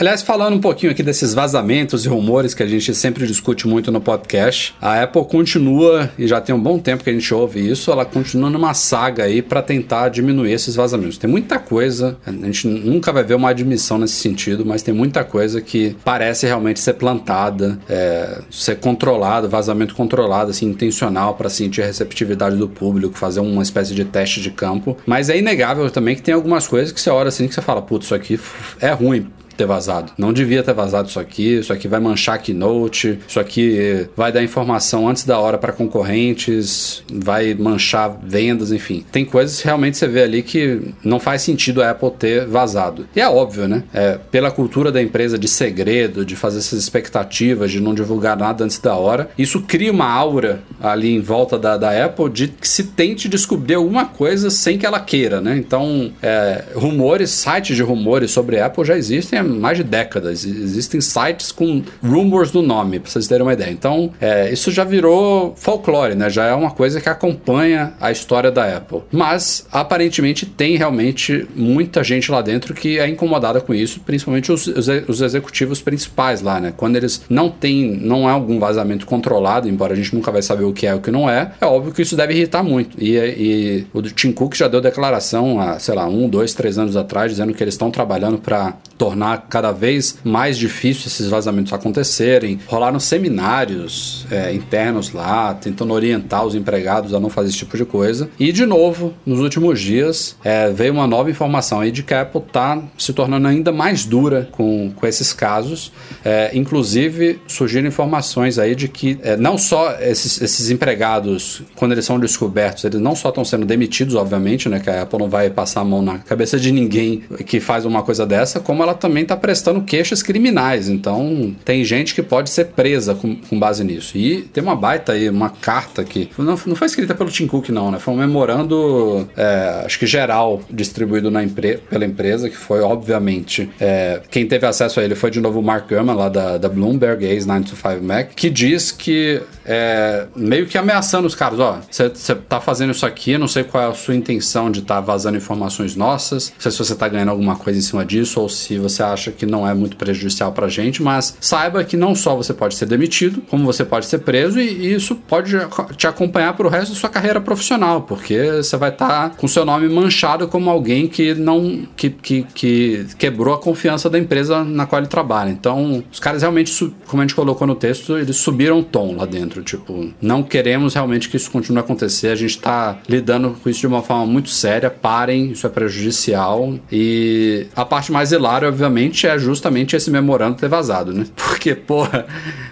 Aliás, falando um pouquinho aqui desses vazamentos e rumores que a gente sempre discute muito no podcast, a Apple continua, e já tem um bom tempo que a gente ouve isso, ela continua numa saga aí para tentar diminuir esses vazamentos. Tem muita coisa, a gente nunca vai ver uma admissão nesse sentido, mas tem muita coisa que parece realmente ser plantada, é, ser controlada, vazamento controlado, assim, intencional para sentir a receptividade do público, fazer uma espécie de teste de campo. Mas é inegável também que tem algumas coisas que você olha assim que você fala, putz, isso aqui é ruim ter vazado. Não devia ter vazado isso aqui, isso aqui vai manchar a Keynote, isso aqui vai dar informação antes da hora para concorrentes, vai manchar vendas, enfim. Tem coisas que realmente você vê ali que não faz sentido a Apple ter vazado. E é óbvio, né? É, pela cultura da empresa de segredo, de fazer essas expectativas, de não divulgar nada antes da hora, isso cria uma aura ali em volta da, da Apple de que se tente descobrir alguma coisa sem que ela queira, né? Então, é, rumores, sites de rumores sobre Apple já existem mais de décadas. Existem sites com rumors no nome, para vocês terem uma ideia. Então, é, isso já virou folclore, né? Já é uma coisa que acompanha a história da Apple. Mas, aparentemente, tem realmente muita gente lá dentro que é incomodada com isso, principalmente os, os, os executivos principais lá, né? Quando eles não têm, não é algum vazamento controlado, embora a gente nunca vai saber o que é e o que não é, é óbvio que isso deve irritar muito. E, e o Tim Cook já deu declaração há, sei lá, um, dois, três anos atrás, dizendo que eles estão trabalhando para tornar cada vez mais difícil esses vazamentos acontecerem. Rolaram seminários é, internos lá, tentando orientar os empregados a não fazer esse tipo de coisa. E, de novo, nos últimos dias, é, veio uma nova informação aí de que a Apple está se tornando ainda mais dura com, com esses casos. É, inclusive, surgiram informações aí de que é, não só esses, esses empregados, quando eles são descobertos, eles não só estão sendo demitidos, obviamente, né, que a Apple não vai passar a mão na cabeça de ninguém que faz uma coisa dessa, como ela também está prestando queixas criminais. Então, tem gente que pode ser presa com, com base nisso. E tem uma baita aí, uma carta que não, não foi escrita pelo Tim Cook, não, né? Foi um memorando, é, acho que geral, distribuído na empre pela empresa, que foi, obviamente, é, quem teve acesso a ele foi de novo o Mark Gurman, lá da, da Bloomberg, ex-925 Mac, que diz que é, meio que ameaçando os caras, ó, você tá fazendo isso aqui, não sei qual é a sua intenção de estar tá vazando informações nossas, não sei se você tá ganhando alguma coisa em cima disso ou se você acha que não é muito prejudicial pra gente, mas saiba que não só você pode ser demitido, como você pode ser preso e, e isso pode te acompanhar pro resto da sua carreira profissional, porque você vai estar tá com seu nome manchado como alguém que não que, que, que quebrou a confiança da empresa na qual ele trabalha. Então, os caras realmente, como a gente colocou no texto, eles subiram o tom lá dentro, tipo, não queremos realmente que isso continue a acontecer, a gente tá lidando com isso de uma forma muito séria, parem, isso é prejudicial e a parte mais hilária, obviamente, é justamente esse memorando ter vazado, né? Porque, porra,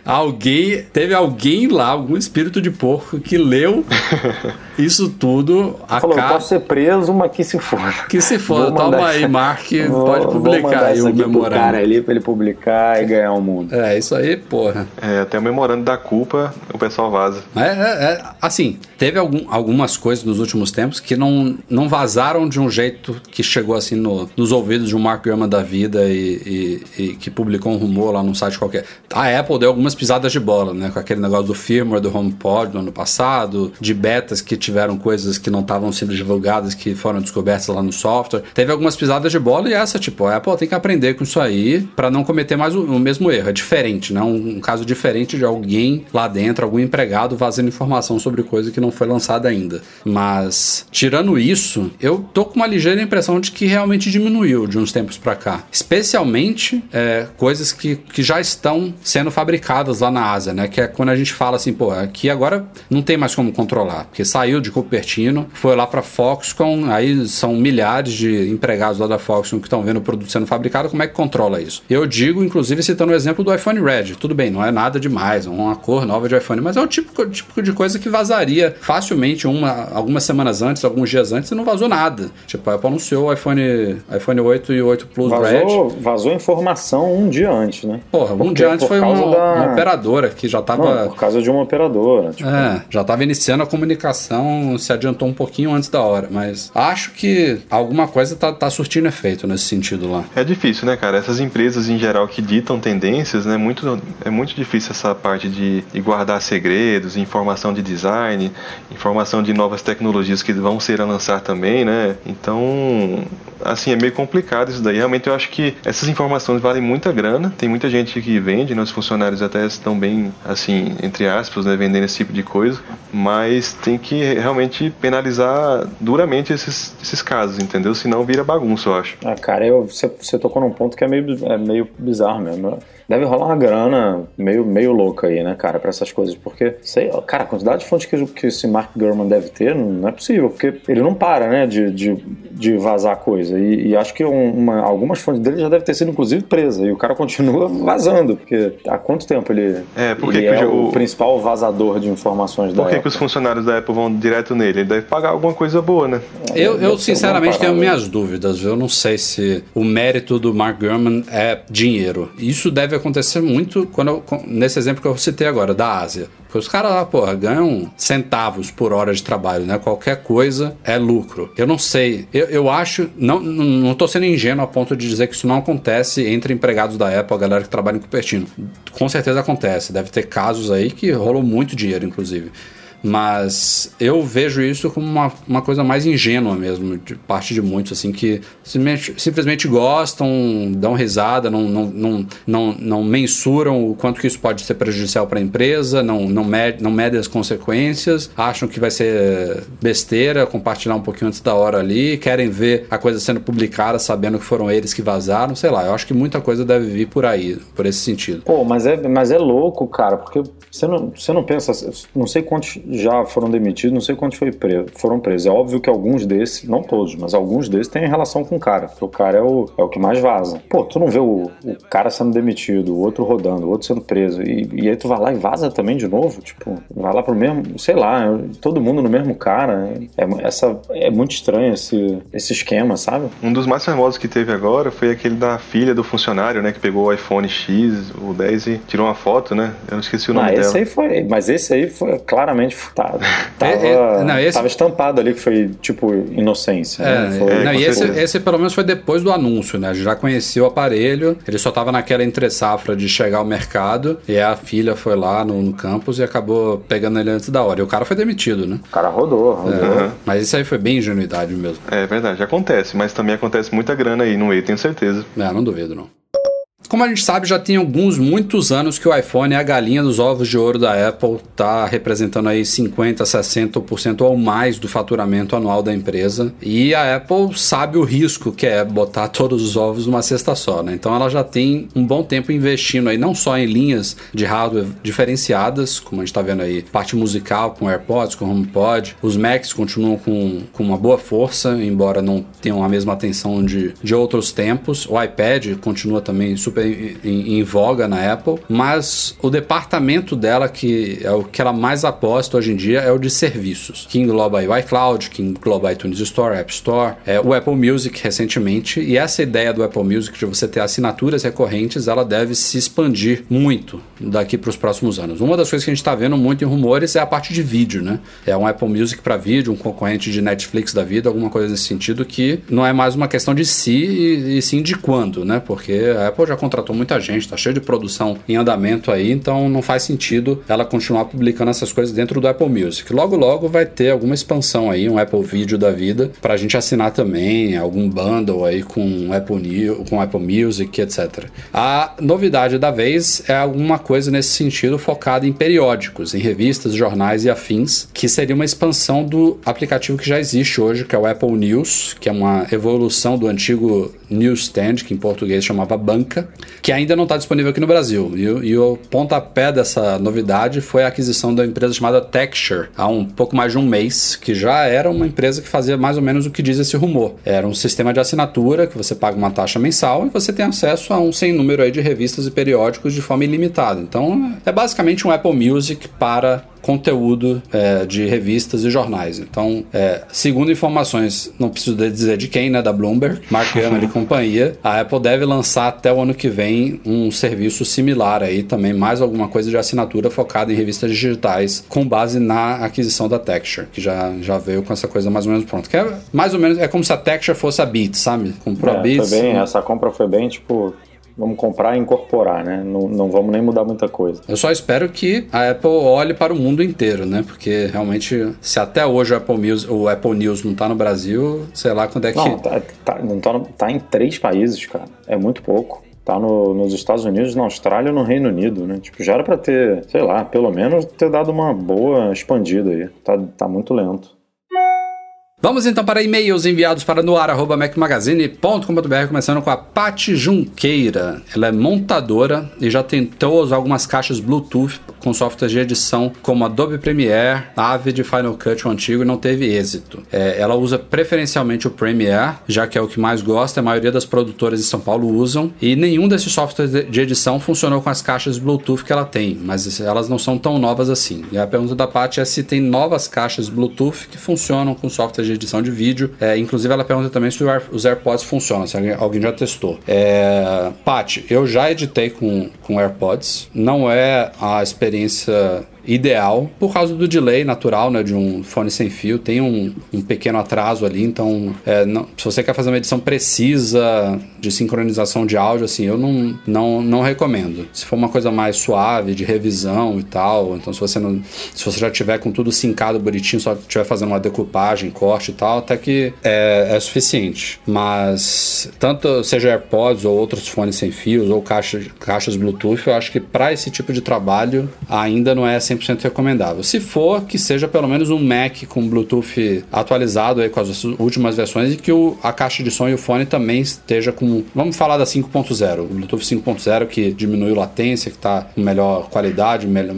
alguém, teve alguém lá, algum espírito de porco que leu isso tudo. A Falou, posso ser preso, mas que se for. Que se for, toma aí, Mark, vou, pode publicar aí o memorando. cara ali pra ele publicar e ganhar o mundo. É, isso aí, porra. É, até o memorando da culpa, o pessoal vaza. É, é, é assim, teve algum, algumas coisas nos últimos tempos que não, não vazaram de um jeito que chegou assim no, nos ouvidos de um Mark Gurman da vida e, e, e, que publicou um rumor lá num site qualquer. A Apple deu algumas pisadas de bola, né? Com aquele negócio do firmware do HomePod no ano passado, de betas que tiveram coisas que não estavam sendo divulgadas, que foram descobertas lá no software. Teve algumas pisadas de bola e essa, tipo, a Apple tem que aprender com isso aí para não cometer mais o, o, mesmo erro. É diferente, né? Um, um, caso diferente de alguém lá dentro, algum empregado vazando informação sobre coisa que não foi lançada ainda. Mas, tirando isso, eu tô com uma ligeira impressão de que realmente diminuiu de uns tempos para cá. Especialmente é, coisas que, que já estão sendo fabricadas lá na Ásia, né? Que é quando a gente fala assim, pô, aqui agora não tem mais como controlar, porque saiu saiu de Cupertino, foi lá para Foxconn, aí são milhares de empregados lá da Foxconn que estão vendo o produto sendo fabricado, como é que controla isso? Eu digo, inclusive, citando o exemplo do iPhone Red. Tudo bem, não é nada demais, é uma cor nova de iPhone, mas é o típico, típico de coisa que vazaria facilmente uma, algumas semanas antes, alguns dias antes, e não vazou nada. Tipo, a Apple anunciou o iPhone, iPhone 8 e o 8 Plus vazou, Red. Vazou informação um dia antes, né? Porra, um dia antes foi uma, da... uma, operadora que já tava. Não, por causa de uma operadora. Tipo... É, já tava iniciando a comunicação se adiantou um pouquinho antes da hora, mas acho que alguma coisa tá, tá surtindo efeito nesse sentido lá. É difícil, né, cara? Essas empresas em geral que ditam tendências, né? Muito, é muito difícil essa parte de, de guardar segredos, informação de design, informação de novas tecnologias que vão ser a lançar também, né? Então, assim, é meio complicado isso daí. Realmente eu acho que essas informações valem muita grana. Tem muita gente que vende, né? Os funcionários até estão bem, assim, entre aspas, né? Vendendo esse tipo de coisa. Mas tem que realmente penalizar duramente esses, esses casos, entendeu? Senão vira bagunça, eu acho. Ah, cara, eu, você, você tocou num ponto que é meio, é meio bizarro mesmo. Deve rolar uma grana meio, meio louca aí, né, cara, pra essas coisas. Porque, sei, cara, a quantidade de fontes que, que esse Mark Gurman deve ter não é possível. Porque ele não para, né, de, de, de vazar coisa. E, e acho que uma, algumas fontes dele já devem ter sido, inclusive, presa. E o cara continua vazando. Porque há quanto tempo ele é, porque ele é o, o, principal vazador de informações da Por que, que os funcionários da Apple vão direto nele? Ele deve pagar alguma coisa boa, né? Eu, eu sinceramente, tenho minhas dúvidas. Eu não sei se o mérito do Mark Gurman é dinheiro. Isso deve acontecer muito quando eu, nesse exemplo que eu citei agora, da Ásia. Porque os caras lá, porra, ganham centavos por hora de trabalho, né? Qualquer coisa é lucro. Eu não sei. Eu, eu acho. Não, não, não tô sendo ingênuo a ponto de dizer que isso não acontece entre empregados da Apple, a galera que trabalha em Cupertino. Com certeza acontece. Deve ter casos aí que rolou muito dinheiro, inclusive. Mas eu vejo isso como uma, uma coisa mais ingênua mesmo, de parte de muitos, assim, que simplesmente, simplesmente gostam, dão risada, não, não, não, não, não mensuram o quanto que isso pode ser prejudicial para a empresa, não, não, med, não medem as consequências, acham que vai ser besteira compartilhar um pouquinho antes da hora ali, querem ver a coisa sendo publicada sabendo que foram eles que vazaram, sei lá, eu acho que muita coisa deve vir por aí, por esse sentido. Pô, mas é, mas é louco, cara, porque você não, você não pensa, não sei quantos já foram demitidos, não sei quantos foi preso, foram presos. É óbvio que alguns desses, não todos, mas alguns desses têm relação com o cara, porque o cara é o, é o que mais vaza. Pô, tu não vê o, o cara sendo demitido, o outro rodando, o outro sendo preso, e, e aí tu vai lá e vaza também de novo, tipo, vai lá pro mesmo, sei lá, todo mundo no mesmo cara. É, essa, é muito estranho esse, esse esquema, sabe? Um dos mais famosos que teve agora foi aquele da filha do funcionário, né, que pegou o iPhone X, o 10 e tirou uma foto, né? Eu esqueci o nome ah, dela. Esse aí foi, mas esse aí foi, claramente tá, tava, é, é, não, esse... tava estampado ali que foi tipo inocência. É, né? foi, não, e esse, esse, pelo menos foi depois do anúncio, né? Já conhecia o aparelho, ele só tava naquela entre safra de chegar ao mercado e a filha foi lá no, no campus e acabou pegando ele antes da hora. E o cara foi demitido, né? O cara rodou, rodou. É, mas isso aí foi bem ingenuidade mesmo. É verdade, acontece, mas também acontece muita grana aí no meio, tenho certeza. É, não duvido não. Como a gente sabe, já tem alguns, muitos anos que o iPhone é a galinha dos ovos de ouro da Apple, tá representando aí 50, 60% ou mais do faturamento anual da empresa. E a Apple sabe o risco que é botar todos os ovos numa cesta só, né? Então ela já tem um bom tempo investindo aí não só em linhas de hardware diferenciadas, como a gente tá vendo aí, parte musical com AirPods, com HomePod. Os Macs continuam com, com uma boa força, embora não tenham a mesma atenção de, de outros tempos. O iPad continua também super super em, em, voga na Apple, mas o departamento dela, que é o que ela mais aposta hoje em dia, é o de serviços, que engloba o iCloud, que engloba iTunes Store, App Store, é, o Apple Music recentemente, e essa ideia do Apple Music de você ter assinaturas recorrentes, ela deve se expandir muito daqui para os próximos anos. Uma das coisas que a gente está vendo muito em rumores é a parte de vídeo, né? É um Apple Music para vídeo, um concorrente de Netflix da vida, alguma coisa nesse sentido, que não é mais uma questão de si e, e sim de quando, né? Porque a Apple já contratou muita gente, está cheio de produção em andamento aí, então não faz sentido ela continuar publicando essas coisas dentro do Apple Music. Logo, logo vai ter alguma expansão aí, um Apple Video da vida, para a gente assinar também, algum bundle aí com Apple, New, com Apple Music, etc. A novidade da vez é alguma coisa nesse sentido focada em periódicos, em revistas, jornais e afins, que seria uma expansão do aplicativo que já existe hoje, que é o Apple News, que é uma evolução do antigo Newsstand, que em português chamava Banca, que ainda não está disponível aqui no Brasil. E, e, o pontapé dessa novidade foi a aquisição da empresa chamada Texture, há um pouco mais de um mês, que já era uma empresa que fazia mais ou menos o que diz esse rumor. Era um sistema de assinatura que você paga uma taxa mensal e você tem acesso a um sem número aí de revistas e periódicos de forma ilimitada. Então é basicamente um Apple Music para conteúdo é, de revistas e jornais. Então, é, segundo informações, não preciso dizer de quem, né, da Bloomberg, Mark Gurman e companhia, a Apple deve lançar até o ano que vem um serviço similar aí também, mais alguma coisa de assinatura focada em revistas digitais, com base na aquisição da Texture, que já, já veio com essa coisa mais ou menos pronta. Que é mais ou menos, é como se a Texture fosse a Beats, sabe? Comprou é, a Beats. Foi bem, essa compra foi bem, tipo, vamos comprar e incorporar, né? Não, não vamos nem mudar muita coisa. Eu só espero que a Apple olhe para o mundo inteiro, né? Porque realmente, se até hoje o Apple, News, o Apple News não está no Brasil, sei lá quando é que. Não, tá, tá, não tá, tá em três países, cara. É muito pouco tá no, nos Estados Unidos, na Austrália e no Reino Unido, né? Tipo, já era para ter, sei lá, pelo menos ter dado uma boa expandida aí. Tá, tá muito lento. Vamos então para e-mails enviados para noar.mecmagazine.com.br, começando com a Pati Junqueira. Ela é montadora e já tentou usar algumas caixas Bluetooth com softwares de edição como Adobe Premiere, Avid, Final Cut o antigo e não teve êxito. É, ela usa preferencialmente o Premiere, já que é o que mais gosta, a maioria das produtoras de São Paulo usam, e nenhum desses softwares de edição funcionou com as caixas Bluetooth que ela tem, mas elas não são tão novas assim. E a pergunta da Pati é se tem novas caixas Bluetooth que funcionam com softwares de edição de vídeo. É, inclusive, ela pergunta também se os AirPods funcionam, se alguém, já testou. É, eu já editei com, com AirPods. Não é a experiência ideal por causa do delay natural né, de um fone sem fio. Tem um, um pequeno atraso ali, então é, não, se você quer fazer uma edição precisa de sincronização de áudio, assim, eu não, não, não recomendo. Se for uma coisa mais suave, de revisão e tal, então se você não, se você já tiver com tudo sincado bonitinho, só estiver fazendo uma decupagem, corte e tal, até que é, é suficiente. Mas tanto seja AirPods ou outros fones sem fios ou caixa, caixas Bluetooth, eu acho que para esse tipo de trabalho ainda não é 100% recomendável. Se for, que seja pelo menos um Mac com Bluetooth atualizado aí com as últimas versões e que o, a caixa de som e o fone também esteja com. Vamos falar da 5.0, o Bluetooth 5.0 que diminui a latência, que está com melhor qualidade, melhor,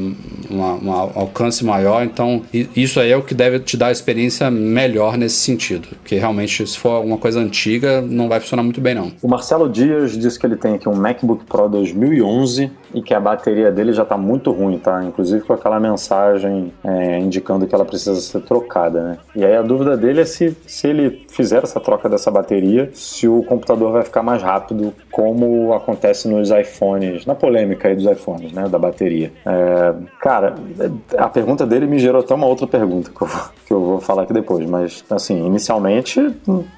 um alcance maior. Então, isso aí é o que deve te dar a experiência melhor nesse sentido. Porque realmente, se for alguma coisa antiga, não vai funcionar muito bem, não. O Marcelo Dias disse que ele tem aqui um MacBook Pro 2011 e que a bateria dele já está muito ruim, tá? Inclusive com aquela mensagem é, indicando que ela precisa ser trocada, né? E aí a dúvida dele é se, se ele fizer essa troca dessa bateria, se o computador vai ficar mais rápido, como acontece nos iPhones, na polêmica aí dos iPhones, né? Da bateria. É, cara, a pergunta dele me gerou até uma outra pergunta que eu, que eu vou falar aqui depois, mas assim, inicialmente,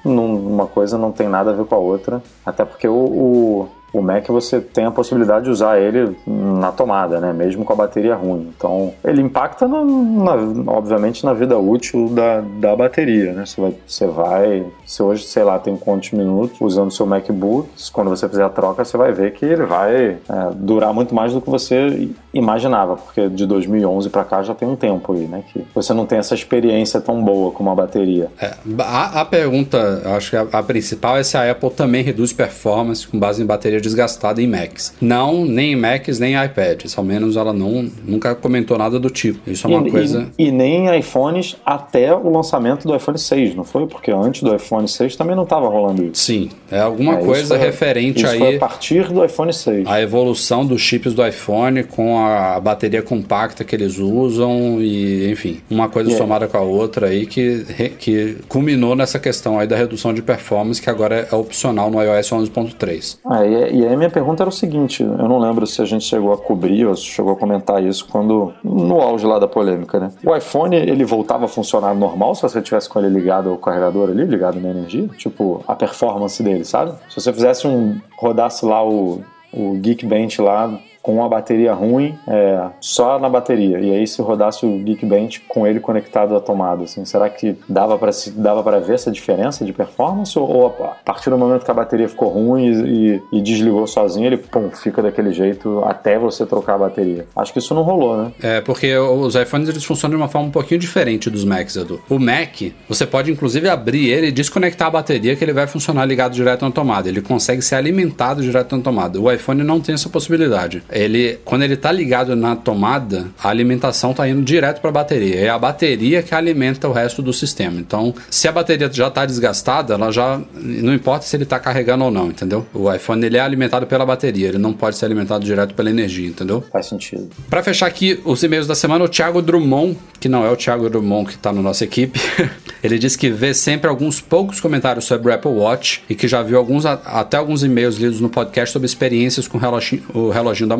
uma coisa não tem nada a ver com a outra, até porque o, o o Mac você tem a possibilidade de usar ele na tomada, né? Mesmo com a bateria ruim. Então, ele impacta, na, na, obviamente, na vida útil da, da bateria, né? Você vai, você vai, se hoje, sei lá, tem quantos minutos usando seu MacBook, quando você fizer a troca, você vai ver que ele vai é, durar muito mais do que você imaginava, porque de 2011 para cá já tem um tempo aí, né? Que você não tem essa experiência tão boa como a bateria. É, a, a, pergunta, acho que a, a principal é se a Apple também reduz performance com base em bateria desgastada em Macs. Não, nem em Macs, nem em iPads. Ao menos ela não, nunca comentou nada do tipo. Isso é uma e, coisa. E, e nem iPhones até o lançamento do iPhone 6, não foi? Porque antes do iPhone 6 também não estava rolando isso. Sim, é alguma é, coisa foi, referente isso aí. Foi a partir do iPhone 6. A evolução dos chips do iPhone com a bateria compacta que eles usam e, enfim, uma coisa yeah. somada com a outra aí que, que culminou nessa questão aí da redução de performance que agora é opcional no iOS 11.3. Ah, e, e aí minha pergunta era o seguinte, eu não lembro se a gente chegou a cobrir ou se chegou a comentar isso quando no auge lá da polêmica, né? O iPhone, ele voltava a funcionar normal se você tivesse com ele ligado ao carregador ali, ligado na energia? Tipo, a performance dele, sabe? Se você fizesse um rodasse lá o o Geekbench lá com uma bateria ruim, é, só na bateria. E aí se rodasse o Geekbench com ele conectado à tomada, assim, será que dava para dava para ver essa diferença de performance ou, ou, a partir do momento que a bateria ficou ruim e, e, e, desligou sozinho, ele pum, fica daquele jeito até você trocar a bateria? Acho que isso não rolou, né? É, porque os iPhones eles funcionam de uma forma um pouquinho diferente dos Macs, Edu. O Mac, você pode inclusive abrir ele e desconectar a bateria que ele vai funcionar ligado direto na tomada. Ele consegue ser alimentado direto na tomada. O iPhone não tem essa possibilidade ele quando ele tá ligado na tomada, a alimentação tá indo direto para a bateria. É a bateria que alimenta o resto do sistema. Então, se a bateria já tá desgastada, ela já não importa se ele tá carregando ou não, entendeu? O iPhone ele é alimentado pela bateria, ele não pode ser alimentado direto pela energia, entendeu? Faz sentido. Para fechar aqui os e-mails da semana, o Thiago Drummond, que não é o Thiago Drummond que tá na nossa equipe, ele diz que vê sempre alguns poucos comentários sobre o Apple Watch e que já viu alguns até alguns e-mails lidos no podcast sobre experiências com o reloginho, o reloginho da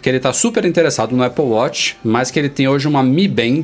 que ele tá super interessado no Apple Watch, mas que ele tem hoje uma Mi Band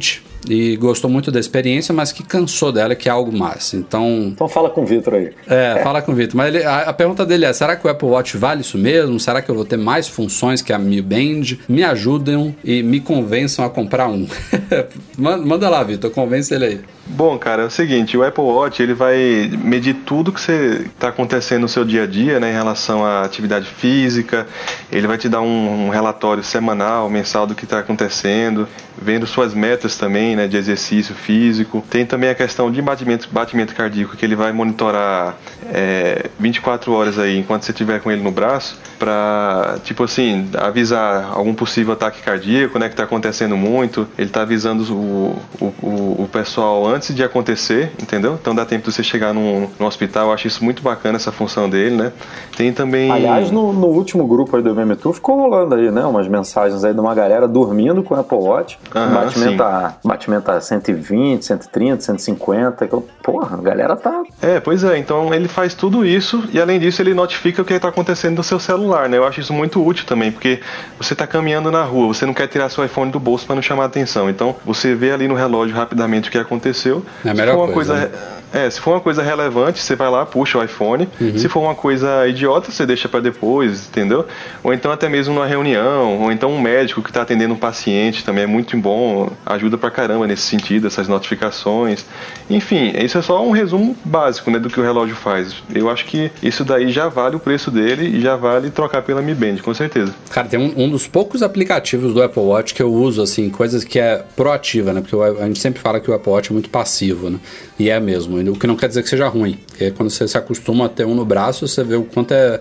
e gostou muito da experiência, mas que cansou dela, que é algo mais. Então. Então fala com o Vitor aí. É, fala com o Vitor. Mas ele, a, a, pergunta dele é: será que o Apple Watch vale isso mesmo? Será que eu vou ter mais funções que a Mi Band? Me ajudem e me convençam a comprar um. Manda lá, Vitor, convence ele aí. Bom, cara, é o seguinte, o Apple Watch ele vai medir tudo que você está acontecendo no seu dia a dia, né, em relação à atividade física. Ele vai te dar um, um relatório semanal, mensal do que está acontecendo, vendo suas metas também, né, de exercício físico. Tem também a questão de batimento, batimento cardíaco que ele vai monitorar é, 24 horas aí enquanto você estiver com ele no braço, para tipo assim avisar algum possível ataque cardíaco, né, que está acontecendo muito. Ele está avisando o, o, o pessoal antes de acontecer, entendeu? Então dá tempo de você chegar no, no hospital. Eu acho isso muito bacana, essa função dele, né? Tem também. Aliás, no, no último grupo aí do MM Tour ficou rolando aí, né? Umas mensagens aí de uma galera dormindo com o Apple Watch. Uhum, batimento, a, batimento a 120, 130, 150. Que, porra, a galera tá. É, pois é. Então ele faz tudo isso e além disso ele notifica o que está acontecendo no seu celular, né? Eu acho isso muito útil também, porque você está caminhando na rua, você não quer tirar seu iPhone do bolso para não chamar atenção. Então você vê ali no relógio rapidamente o que aconteceu aconteceu. É a melhor coisa. coisa né? É, se for uma coisa relevante, você vai lá, puxa o iPhone. Uhum. Se for uma coisa idiota, você deixa para depois, entendeu? Ou então até mesmo numa reunião, ou então um médico que está atendendo um paciente também é muito bom, ajuda pra caramba nesse sentido, essas notificações. Enfim, isso é só um resumo básico, né, do que o relógio faz. Eu acho que isso daí já vale o preço dele e já vale trocar pela Mi Band, com certeza. Cara, tem um, um dos poucos aplicativos do Apple Watch que eu uso, assim, coisas que é proativa, né? Porque a gente sempre fala que o Apple Watch é muito passivo, né? E é mesmo. O que não quer dizer que seja ruim. Porque quando você se acostuma a ter um no braço, você vê o quanto é.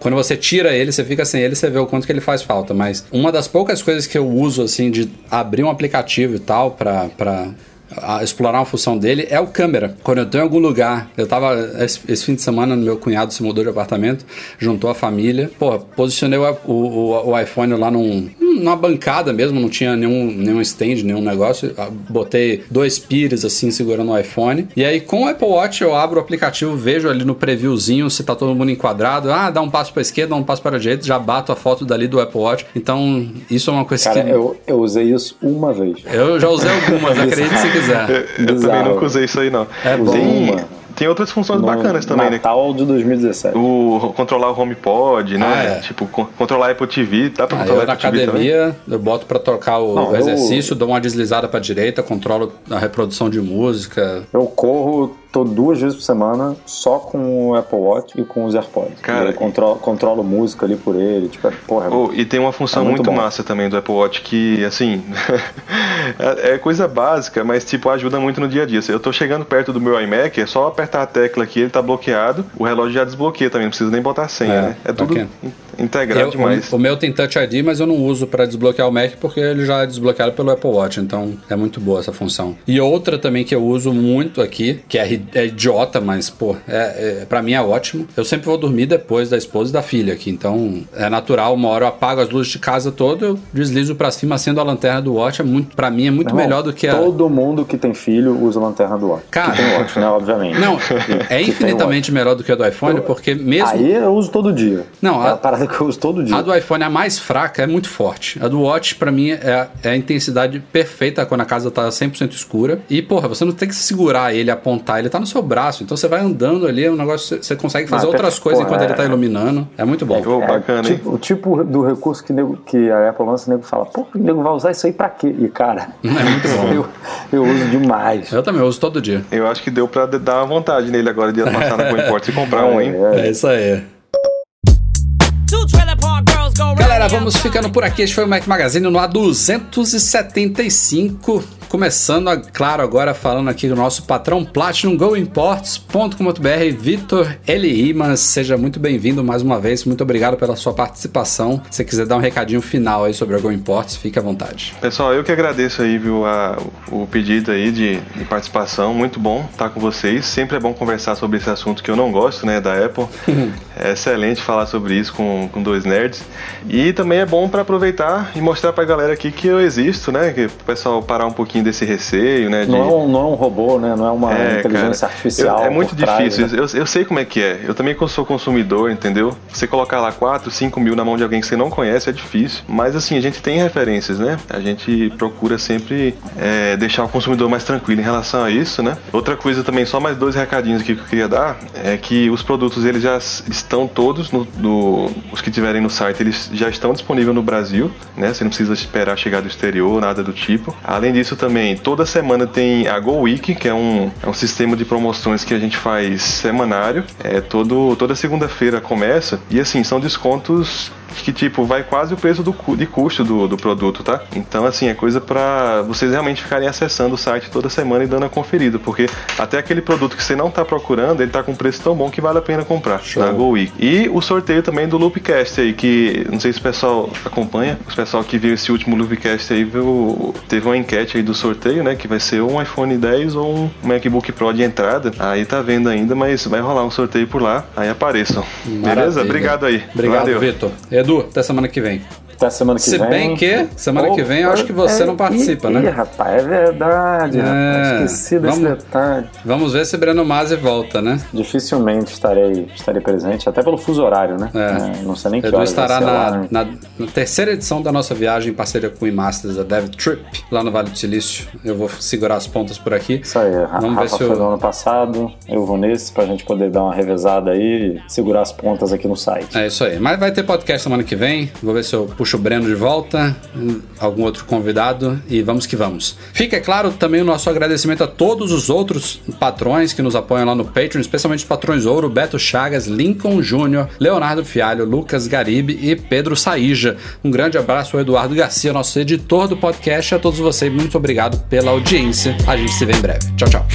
Quando você tira ele, você fica sem ele, você vê o quanto que ele faz falta. Mas uma das poucas coisas que eu uso, assim, de abrir um aplicativo e tal, para a explorar uma função dele é o câmera. Quando eu tô em algum lugar, eu tava esse, esse fim de semana, meu cunhado se mudou de apartamento, juntou a família, pô, posicionei o, o, o iPhone lá num, numa bancada mesmo, não tinha nenhum, nenhum stand, nenhum negócio. Botei dois pires assim segurando o iPhone. E aí com o Apple Watch eu abro o aplicativo, vejo ali no previewzinho se tá todo mundo enquadrado. Ah, dá um passo para esquerda, dá um passo para a direita, já bato a foto dali do Apple Watch. Então, isso é uma coisa Cara, que. eu, eu usei isso uma vez. Eu já usei algumas, acredite se quiser. Eu, eu também nunca usei isso aí, não. É bom. Tem, Uma. Tem outras funções No bacanas também, né? Natal de 2017. O controlar o HomePod, né? Ah, é. Tipo, con- controlar a Apple TV, dá pra Aí controlar eu na a Apple TV também? academia, eu boto pra trocar o Não, eu- exercício, dou uma deslizada pra direita, controlo a reprodução de música. Eu corro tô duas vezes por semana só com o Apple Watch e com os AirPods. Cara, eu controlo, controlo música ali por ele. Tipo, é- porra, Oh, e tem uma função É muito muito, massa também do Apple Watch que, assim, é é coisa básica, mas, tipo, ajuda muito no dia a dia. Se eu tô chegando perto do meu iMac, é só apertar a tecla aqui, ele tá bloqueado, o relógio já desbloqueia também, não precisa nem botar a senha, É, né? É tudo bacana. In- integrado Eu- demais. o, o meu tem Touch ID, mas eu não uso pra desbloquear o Mac porque ele já é desbloqueado pelo Apple Watch, então é muito boa essa função. E outra também que eu uso muito aqui, que é, é idiota, mas pô, é, é, para mim é ótimo. Eu sempre vou dormir depois da esposa e da filha aqui, então é natural. Uma hora eu apago as luzes de casa toda, eu deslizo pra cima, acendo a lanterna do Watch. É muito, para mim é muito Irmão, melhor do que a Todo mundo que tem filho usa lanterna do Watch. Cara. que tem Watch, né? Obviamente. não, é infinitamente melhor do que a do iPhone, porque Watch. mesmo Aí eu uso todo dia. Não, a- a parada que eu uso todo dia. A do iPhone, a mais fraca, é muito forte. A do Watch, pra mim, é, é a intensidade perfeita quando a casa tá 100% escura. E, porra, você não tem que segurar ele, apontar, ele tá no seu braço. Então você vai andando ali, é um negócio, você consegue fazer Ah, outras coisas porra, enquanto ele é- tá iluminando. É muito bom. É, bacana, tipo- o tipo do recurso que, nego- que a Apple lança, o nego fala, pô, o nego vai usar isso aí pra quê? E, cara, É muito bom. eu, eu uso demais. Eu também uso todo dia. Eu acho que deu pra dar uma vontade nele agora de passar na Coimports e comprar um, hein? É, É isso aí. Galera, vamos ficando por aqui. Este foi o Mac Magazine no A275. Começando, a- claro, agora falando aqui do nosso patrão Platinum GoImports.com.br, Vitor L. Imas. Seja muito bem-vindo mais uma vez. Muito obrigado pela sua participação. Se você quiser dar um recadinho final aí sobre a Go Imports, fique à vontade. Pessoal, eu que agradeço aí, viu, a- o pedido aí de, de participação. Muito bom estar com vocês. Sempre é bom conversar sobre esse assunto que eu não gosto, né, da Apple. é excelente falar sobre isso com, com dois nerds. E também é bom para aproveitar e mostrar pra galera aqui que eu existo, né, que o pessoal parar um pouquinho desse receio, né, de... Não, é um, não é um robô, né? Não é uma É, inteligência cara, artificial. eu- é muito por trás, difícil. né? Eu, eu sei como é que é. Eu também sou consumidor, entendeu? Você colocar lá 4, 5 mil na mão de alguém que você não conhece é difícil. Mas assim, a gente tem referências, né? A gente procura sempre é, deixar o consumidor mais tranquilo em relação a isso, né? Outra coisa também, só mais dois recadinhos aqui que eu queria dar, é que os produtos eles já estão todos no, no- os que tiverem no site, eles já estão disponíveis no Brasil, né? Você não precisa esperar chegar do exterior, nada do tipo. Além disso também, toda semana tem a Go Week, que é um, é um sistema de promoções que a gente faz semanário. É todo toda segunda-feira começa e assim são descontos que tipo vai quase o preço do de custo do, do produto, tá? Então assim é coisa pra vocês realmente ficarem acessando o site toda semana e dando a conferida, porque até aquele produto que você não tá procurando, ele tá com um preço tão bom que vale a pena comprar na Go Week. E o sorteio também do Loopcast aí, que não sei se o pessoal acompanha, o pessoal que viu esse último Loopcast aí viu, teve uma enquete aí do sorteio, né, que vai ser um iPhone 10 ou um MacBook Pro de entrada. Aí tá vendo ainda, mas vai rolar um sorteio por lá. Aí apareçam. Beleza? Maravilha. Obrigado aí. Obrigado, Valeu. Vitor. Edu, até semana que vem. Até semana que Se vem. bem que semana que vem eu acho que você não participa, ih, né? Ih, rapaz, é verdade. É, rapaz, esqueci desse vamos- detalhe. Vamos ver se Breno Masi volta, né? Dificilmente estarei, estarei presente, até pelo fuso horário, né? É. É, não sei nem que Edu horas estará na, lá, né? na, na terceira edição da nossa viagem em parceria com o iMasters, a Dev Trip, lá no Vale do Silício. Eu vou segurar as pontas por aqui. Isso aí, Vamos ver Rafa se foi eu- no ano passado, eu vou nesse pra gente poder dar uma revezada aí e segurar as pontas aqui no site. É isso aí. Mas vai ter podcast semana que vem. Vou ver se eu puxo o Breno de volta, algum outro convidado e vamos que vamos. Fica, é claro, também o nosso agradecimento a todos os outros patrões que nos apoiam lá no Patreon, especialmente os patrões Ouro, Beto Chagas, Lincoln Júnior, Leonardo Fialho, Lucas Garibe e Pedro Saíja. Um grande abraço ao Eduardo Garcia, nosso editor do podcast, e a todos vocês. Muito obrigado pela audiência. A gente se vê em breve. Tchau, tchau.